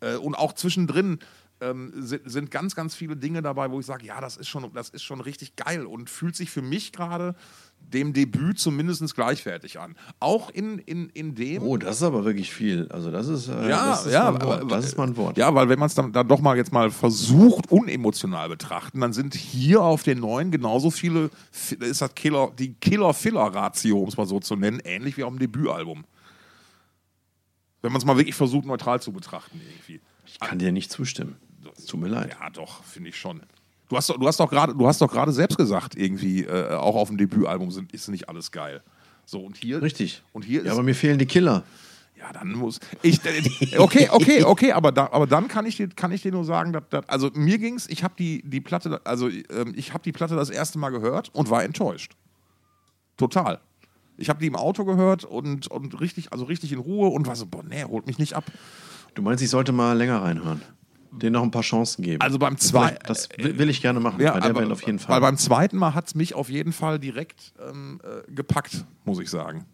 Äh, und auch zwischendrin ähm, sind, sind, ganz, ganz viele Dinge dabei, wo ich sage, ja, das ist, schon, das ist schon richtig geil und fühlt sich für mich gerade dem Debüt zumindest gleichwertig an. Auch in, in, in dem. Oh, das ist aber wirklich viel. Also, das ist, äh, ja, das ist, ja, Wort. Das ist mal ein Wort. Ja, weil wenn man es dann, dann doch mal jetzt mal versucht, unemotional betrachten, dann sind hier auf den neuen genauso viele, ist das Killer, die Killer-Filler-Ratio, um es mal so zu nennen, ähnlich wie auf dem Debütalbum. Wenn man es mal wirklich versucht, neutral zu betrachten, irgendwie. Ich kann dir nicht zustimmen. Es tut mir leid. Ja, doch, finde ich schon. Du hast, du hast doch gerade, du hast doch gerade selbst gesagt, irgendwie äh, auch auf dem Debütalbum sind, ist nicht alles geil. So und hier. Richtig. Und hier ja, ist, aber mir fehlen die Killer. Ja, dann muss ich. Äh, [LAUGHS] okay, okay, okay, aber, da, aber dann kann ich dir, kann ich dir nur sagen, dass, dass also mir ging's. Ich habe die, die Platte, also ähm, ich habe die Platte das erste Mal gehört und war enttäuscht. Total. Ich habe die im Auto gehört und, und richtig, also richtig in Ruhe und war so, boah, nee, holt mich nicht ab. Du meinst, ich sollte mal länger reinhören? Den noch ein paar Chancen geben. Also beim zweiten. Das will, ich gerne machen. Ja, bei der aber, Band auf jeden Fall. Weil beim zweiten Mal hat es mich auf jeden Fall direkt ähm, äh, gepackt, muss ich sagen.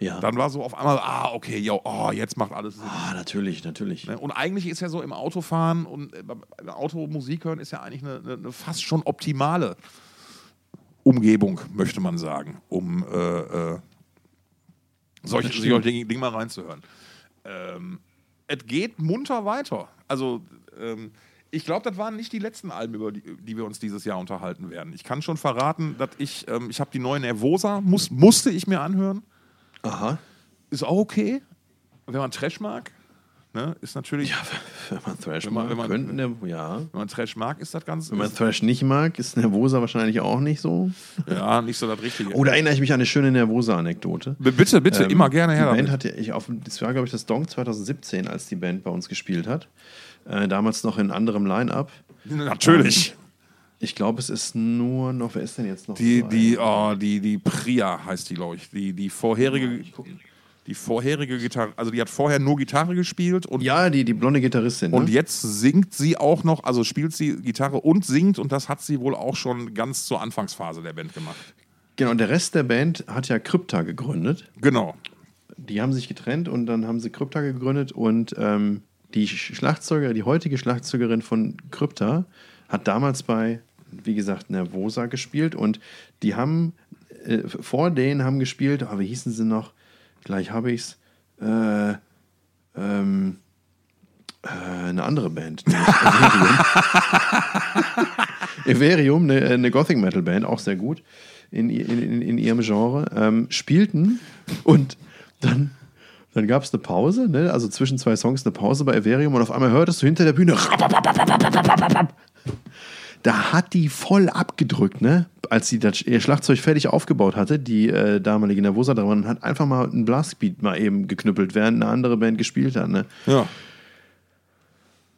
Ja. Dann war so auf einmal, ah, okay, yo, oh, jetzt macht alles Sinn. Ah, natürlich, natürlich. Ne, Und eigentlich ist ja so im Autofahren und äh, beim Auto Musik hören ist ja eigentlich eine, eine, eine fast schon optimale Umgebung, möchte man sagen, um äh, äh, solche, solche Dinge mal reinzuhören. Ähm, es geht munter weiter. Also, ähm, ich glaube, das waren nicht die letzten Alben, über die, die wir uns dieses Jahr unterhalten werden. Ich kann schon verraten, dass ich, ähm, ich habe die neue Nervosa, muss, musste ich mir anhören. Aha. Ist auch okay, wenn man Trash mag. Ne? Ist natürlich, Ja, wenn man Thrash Wenn man- mag, wenn man- könnte ne, ja. wenn man Trash mag, ist das ganz, Wenn man Thrash nicht mag, ist Nervosa wahrscheinlich auch nicht so. ja, nicht so das Richtige. Da erinnere ich mich an eine schöne Nervosa-Anekdote. Bitte, bitte, Ähm, immer gerne her Die Band damit. hatte ich auf, das war, glaube ich, das Dong 2017, als die Band bei uns gespielt hat. Äh, damals noch in anderem Line-Up. Natürlich. Ich glaube, es ist nur noch, wer ist denn jetzt noch? Die, die, oh, die, die Priya heißt die, glaube ich. Die, die vorherige, die vorherige Gitarre, also die hat vorher nur Gitarre gespielt und, Ja, die, die blonde Gitarristin. und ne? jetzt singt sie auch noch, also spielt sie Gitarre und singt und das hat sie wohl auch schon ganz zur Anfangsphase der Band gemacht. Genau, und der Rest der Band hat ja Krypta gegründet. Genau. Die haben sich getrennt und dann haben sie Krypta gegründet und ähm, die Schlagzeuger, die heutige Schlagzeugerin von Krypta hat damals bei, wie gesagt, Nervosa gespielt und die haben äh, vor denen haben gespielt, ah, wie hießen sie noch? Gleich habe ich's. Äh, ähm, äh, eine andere Band. Everium. [LAUGHS] Everium, eine, eine Gothic Metal Band, auch sehr gut in, in, in, in ihrem Genre, ähm, spielten und dann, dann gab es eine Pause, ne? also zwischen zwei Songs eine Pause bei Everium und auf einmal hörtest du hinter der Bühne da hat die voll abgedrückt, ne? Als sie das, ihr Schlagzeug fertig aufgebaut hatte, die äh, damalige Nervosa dran, und hat einfach mal einen Blastbeat mal eben geknüppelt, während eine andere Band gespielt hat, ne? Ja.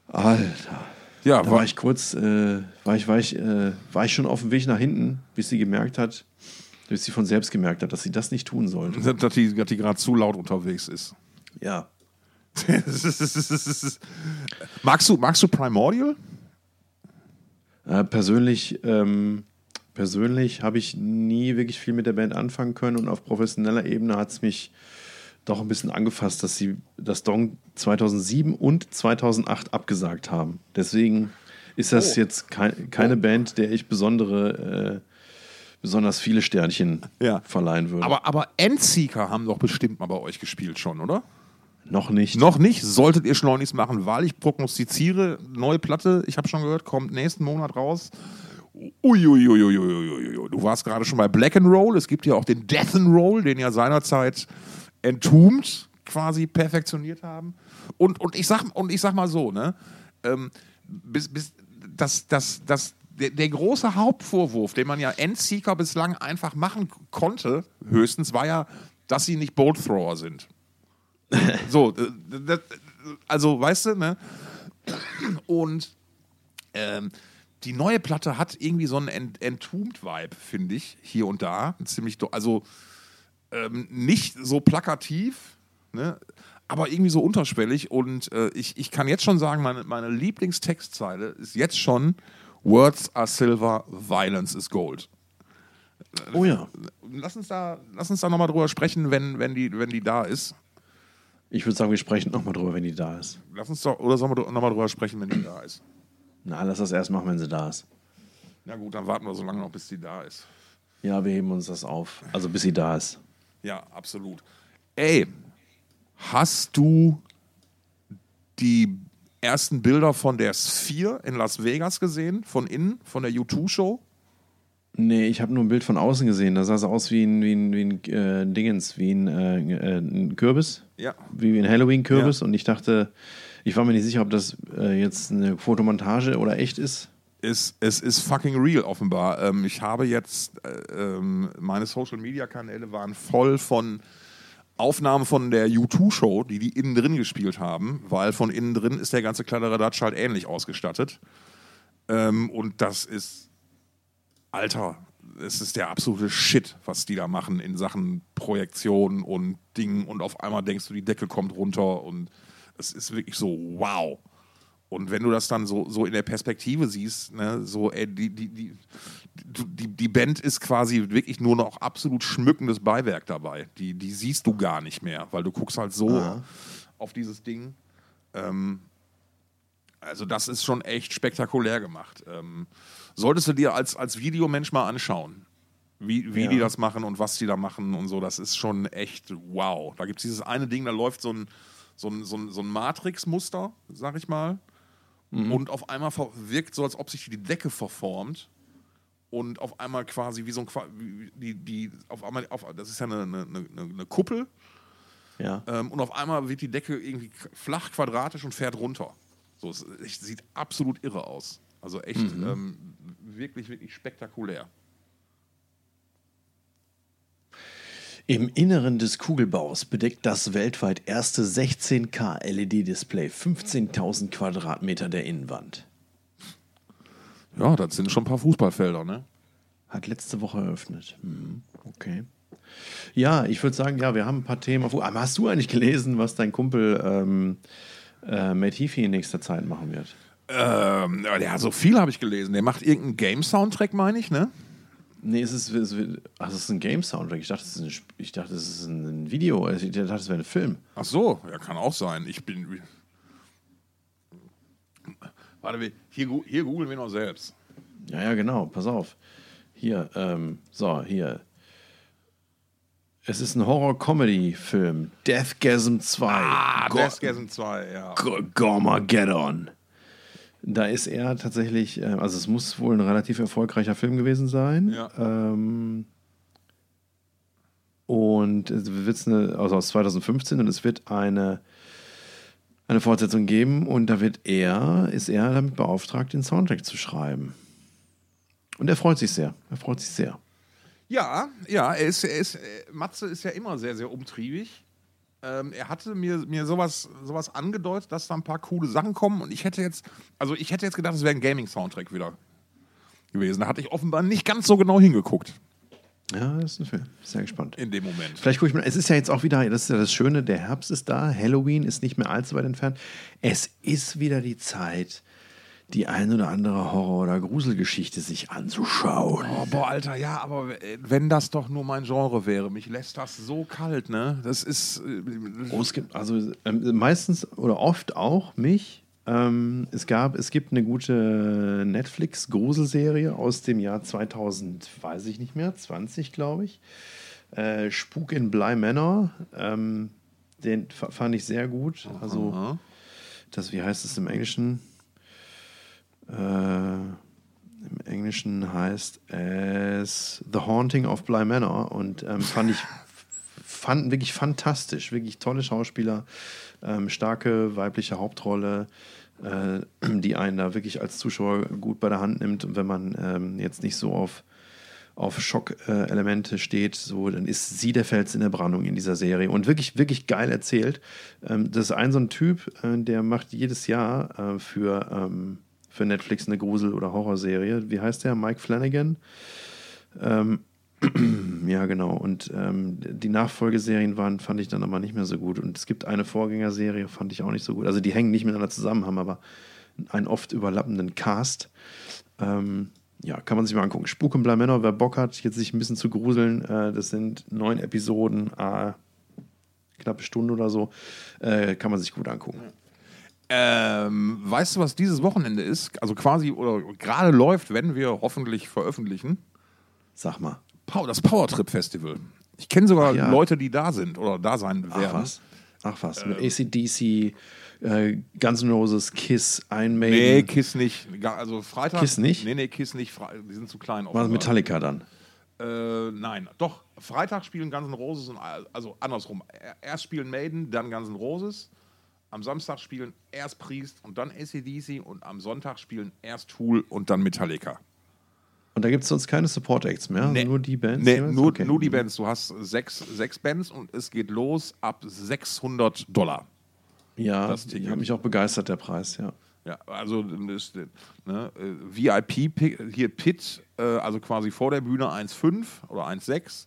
Alter. Ja, Da war, war ich kurz, äh, war, ich, war, ich, äh, war ich schon auf dem Weg nach hinten, bis sie gemerkt hat, bis sie von selbst gemerkt hat, dass sie das nicht tun sollte. [LAUGHS] dass die, dass die gerade zu laut unterwegs ist. Ja. [LAUGHS] magst, du, magst du Primordial? Äh, persönlich ähm, persönlich habe ich nie wirklich viel mit der Band anfangen können und auf professioneller Ebene hat es mich doch ein bisschen angefasst, dass sie das Dong 2007 und 2008 abgesagt haben. Deswegen ist das Oh. jetzt kei- keine Band, der ich besondere, äh, besonders viele Sternchen Ja. verleihen würde. Aber, aber Endseeker haben doch bestimmt mal bei euch gespielt schon, oder? Noch nicht. Noch nicht, solltet ihr schleunigst machen, weil ich prognostiziere, neue Platte, ich habe schon gehört, kommt nächsten Monat raus. Uiuiuiuiuiui. Du warst gerade schon bei Black and Roll. Es gibt ja auch den Death and Roll, den ja seinerzeit Entombed quasi perfektioniert haben. Und, und, ich, sag, und ich sag mal so, ne? Ähm, bis, bis, das, das, das, der, der große Hauptvorwurf, den man ja Endseeker bislang einfach machen konnte, höchstens, war ja, dass sie nicht Bolt Thrower sind. So, äh, das, also weißt du, ne? Und ähm, die neue Platte hat irgendwie so einen Ent Entombed-Vibe, finde ich, hier und da. Ziemlich, also ähm, nicht so plakativ, ne? aber irgendwie so unterschwellig. Und äh, ich, ich kann jetzt schon sagen, meine, meine Lieblingstextzeile ist jetzt schon Words are silver, violence is gold. Oh ja. Lass uns da, lass uns da nochmal drüber sprechen, wenn, wenn, die, wenn die da ist. Ich würde sagen, wir sprechen nochmal drüber, wenn die da ist. Lass uns doch, oder sollen wir nochmal drüber sprechen, wenn die da ist? Na, lass das erst machen, wenn sie da ist. Na gut, dann warten wir so lange noch, bis sie da ist. Ja, wir heben uns das auf. Also bis sie da ist. Ja, absolut. Ey, hast du die ersten Bilder von der Sphere in Las Vegas gesehen? Von innen, von der U2-Show? Nee, ich habe nur ein Bild von außen gesehen. Da sah es aus wie ein, wie ein, wie ein äh, Dingens, wie ein, äh, äh ein Kürbis. Ja. Wie ein Halloween-Kürbis. Ja. Und ich dachte, ich war mir nicht sicher, ob das äh, jetzt eine Fotomontage oder echt ist. Es, es ist fucking real, offenbar. Ähm, ich habe jetzt, äh, ähm, meine Social-Media-Kanäle waren voll von Aufnahmen von der U2-Show, die die innen drin gespielt haben, weil von innen drin ist der ganze Kladderadatsch halt ähnlich ausgestattet. Ähm, und das ist, Alter, es ist der absolute Shit, was die da machen in Sachen Projektion und Dingen und auf einmal denkst du, die Decke kommt runter und es ist wirklich so, wow. Und wenn du das dann so, so in der Perspektive siehst, ne, so, ey, die, die, die, die, die Band ist quasi wirklich nur noch absolut schmückendes Beiwerk dabei. Die, die siehst du gar nicht mehr, weil du guckst halt so Aha. auf dieses Ding. Ähm, also, das ist schon echt spektakulär gemacht. Ähm, solltest du dir als, als Videomensch mal anschauen, wie, wie Ja. die das machen und was die da machen und so. Das ist schon echt wow. Da gibt es dieses eine Ding, da läuft so ein, so ein, so ein, so ein Matrix-Muster, sag ich mal. Und auf einmal wirkt so, als ob sich die Decke verformt. Und auf einmal quasi wie so ein wie- die, die, auf einmal, auf, das ist ja eine, eine, eine, eine Kuppel. Ja. Ähm, und auf einmal wird die Decke irgendwie flach, quadratisch und fährt runter. So, es sieht absolut irre aus. Also echt ähm, wirklich, wirklich spektakulär. Im Inneren des Kugelbaus bedeckt das weltweit erste 16K LED-Display 15.000 Quadratmeter der Innenwand. Ja, das sind schon ein paar Fußballfelder, ne? Hat letzte Woche eröffnet. Mhm. Okay. Ja, ich würde sagen, ja, wir haben ein paar Themen. Auf, aber hast du eigentlich gelesen, was dein Kumpel ähm, äh, Heafy in nächster Zeit machen wird? Ähm, ja, so viel habe ich gelesen. Der macht irgendeinen Game-Soundtrack, meine ich, ne? Nee, es ist, es ach, es ist ein Game-Soundtrack. Ich dachte, es ist ein, ich dachte, es ist ein Video. Ich dachte, es wäre ein Film. Ach so, ja, kann auch sein. Ich bin. Warte, hier, hier googeln wir noch selbst. Ja, ja, genau. Pass auf. Hier, ähm, so, hier. Es ist ein Horror-Comedy-Film. Deathgasm 2. Ah, Go- Deathgasm 2, ja. Go- Gormageddon. Da ist er tatsächlich, äh, also es muss wohl ein relativ erfolgreicher Film gewesen sein. Ja. Ähm, und es wird eine, also aus 2015 und es wird eine, eine Fortsetzung geben und da wird er, ist er damit beauftragt, den Soundtrack zu schreiben. Und er freut sich sehr. Er freut sich sehr. Ja, ja, er ist, er ist, äh, Matze ist ja immer sehr, sehr umtriebig. Ähm, er hatte mir, mir sowas, sowas angedeutet, dass da ein paar coole Sachen kommen und ich hätte jetzt, also ich hätte jetzt gedacht, es wäre ein Gaming-Soundtrack wieder gewesen. Da hatte ich offenbar nicht ganz so genau hingeguckt Ja, das ist ein Film. Sehr gespannt. in dem Moment. Vielleicht gucke ich mal. Es ist ja jetzt auch wieder, das ist ja das Schöne, der Herbst ist da, Halloween ist nicht mehr allzu weit entfernt. Es ist wieder die Zeit, die ein oder andere Horror- oder Gruselgeschichte sich anzuschauen. Oh, boah, Alter, ja, aber äh, wenn das doch nur mein Genre wäre, mich lässt das so kalt, ne? Das ist. Äh, Oh, es gibt also ähm, meistens oder oft auch mich. Ähm, es gab, es gibt eine gute Netflix-Gruselserie aus dem Jahr 2000, weiß ich nicht mehr, 20 glaube ich. Äh, Spuk in Bly Manor. Ähm, den fa- fand ich sehr gut. Also das, wie heißt es im Englischen? Äh, Im Englischen heißt es The Haunting of Bly Manor und ähm, fand ich fand wirklich fantastisch, wirklich tolle Schauspieler, ähm, starke weibliche Hauptrolle, äh, die einen da wirklich als Zuschauer gut bei der Hand nimmt, wenn man ähm, jetzt nicht so auf auf Schockelemente steht, so, dann ist sie der Fels in der Brandung in dieser Serie. Und wirklich, wirklich geil erzählt. Ähm, das ist ein so ein Typ, äh, der macht jedes Jahr äh, für, ähm, für Netflix eine Grusel- oder Horrorserie. Wie heißt der? Mike Flanagan. Ähm, [CLEARS THROAT] ja, genau. Und ähm, die Nachfolgeserien waren, fand ich dann aber nicht mehr so gut. Und es gibt eine Vorgängerserie, fand ich auch nicht so gut. Also die hängen nicht miteinander zusammen, haben aber einen oft überlappenden Cast. Ähm, ja, kann man sich mal angucken. Spuk und Blamänner, wer Bock hat, jetzt sich ein bisschen zu gruseln, äh, das sind neun Episoden, äh, knappe Stunde oder so, äh, kann man sich gut angucken. Ähm, weißt du, was dieses Wochenende ist? Also quasi oder gerade läuft, wenn wir hoffentlich veröffentlichen. Sag mal. Das Powertrip Festival. Ich kenne sogar ja. Leute, die da sind oder da sein werden. Ach was? Ach was, mit ACDC, äh, Guns N' Roses, Kiss, Iron Maiden. Nee, Kiss nicht. Also Freitag. Kiss nicht? Nee, nee, Kiss nicht. Die sind zu klein. War. Metallica dann? Äh, nein, doch. Freitag spielen Guns N' Roses und also andersrum. Er- Erst spielen Maiden, dann Guns N' Roses. Am Samstag spielen erst Priest und dann ACDC und am Sonntag spielen erst Tool und dann Metallica. Und da gibt es sonst keine Support Acts mehr? Nee. Nur die Bands? Nee, nur, Okay. nur die Bands. Du hast sechs, sechs Bands und es geht los ab 600 Dollar. Ja, das ich Ticket. habe mich auch begeistert, der Preis, ja. Ja, also ne, VIP hier Pit, äh, also quasi vor der Bühne 1,5 oder 1,6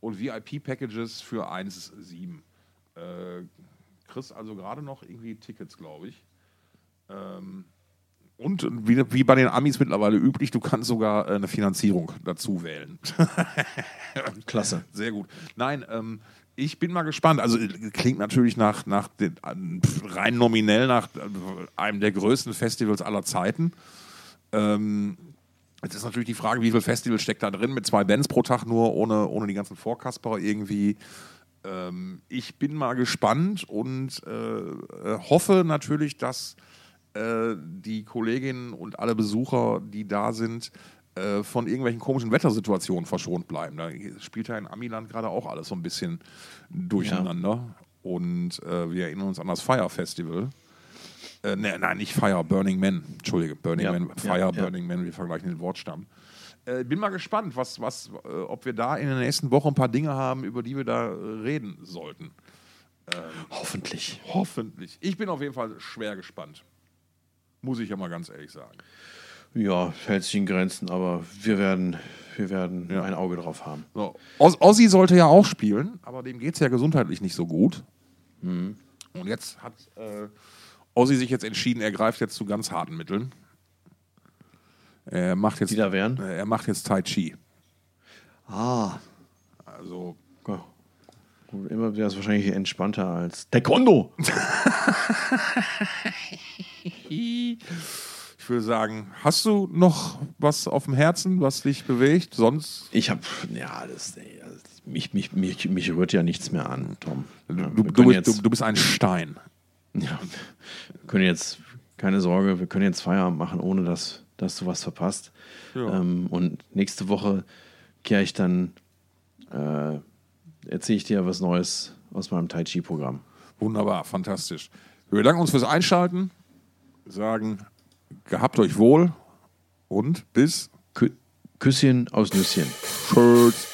und VIP Packages für 1,7. Äh, kriegst also gerade noch irgendwie Tickets, glaube ich. Ähm, und wie, wie bei den Amis mittlerweile üblich, du kannst sogar äh, eine Finanzierung dazu wählen. [LAUGHS] Klasse. Sehr gut. Nein, ähm, ich bin mal gespannt. Also klingt natürlich nach, nach den, äh, rein nominell nach äh, einem der größten Festivals aller Zeiten. Ähm, jetzt ist natürlich die Frage, wie viel Festival steckt da drin mit zwei Bands pro Tag nur, ohne, ohne die ganzen Vorkasperer irgendwie. Ähm, ich bin mal gespannt und äh, äh, hoffe natürlich, dass äh, die Kolleginnen und alle Besucher, die da sind, äh, von irgendwelchen komischen Wettersituationen verschont bleiben. Da spielt ja in Amiland gerade auch alles so ein bisschen durcheinander. Und äh, wir erinnern uns an das Fire Festival. Äh, ne, nein, nicht Fire, Burning Man. Entschuldige, Burning Ja, Man, ja, Fire, ja. Burning Man, wir vergleichen den Wortstamm. Äh, bin mal gespannt, was, was, äh, ob wir da in der nächsten Woche ein paar Dinge haben, über die wir da äh, reden sollten. Hoffentlich. Hoffentlich. Ich bin auf jeden Fall schwer gespannt. Muss ich ja mal ganz ehrlich sagen. Ja, hält sich in Grenzen, aber wir werden, wir werden Ja. ein Auge drauf haben. So. Oz Ozzy sollte ja auch spielen, aber dem geht es ja gesundheitlich nicht so gut. Mhm. Und jetzt hat äh, Ozzy sich jetzt entschieden, er greift jetzt zu ganz harten Mitteln. Er macht jetzt, Die da wären? er macht jetzt Tai Chi. Ah. Also immer wäre es wahrscheinlich entspannter als Taekwondo. [LAUGHS] ich würde sagen, hast du noch was auf dem Herzen, was dich bewegt? Sonst Ich habe, ja, das, das- mich, mich, mich, mich rührt ja nichts mehr an, Tom. du, du, du, jetzt, du, du bist ein Stein. ja, wir können jetzt, keine Sorge, wir können jetzt Feierabend machen, ohne dass, dass du was verpasst. Ja. Ähm, und nächste Woche kehre ich dann, äh, erzähle ich dir was Neues aus meinem Tai Chi-Programm. Wunderbar, fantastisch. Wir bedanken uns fürs Einschalten, sagen, gehabt euch wohl und bis Kü Küsschen aus Nüsschen. Tschüss.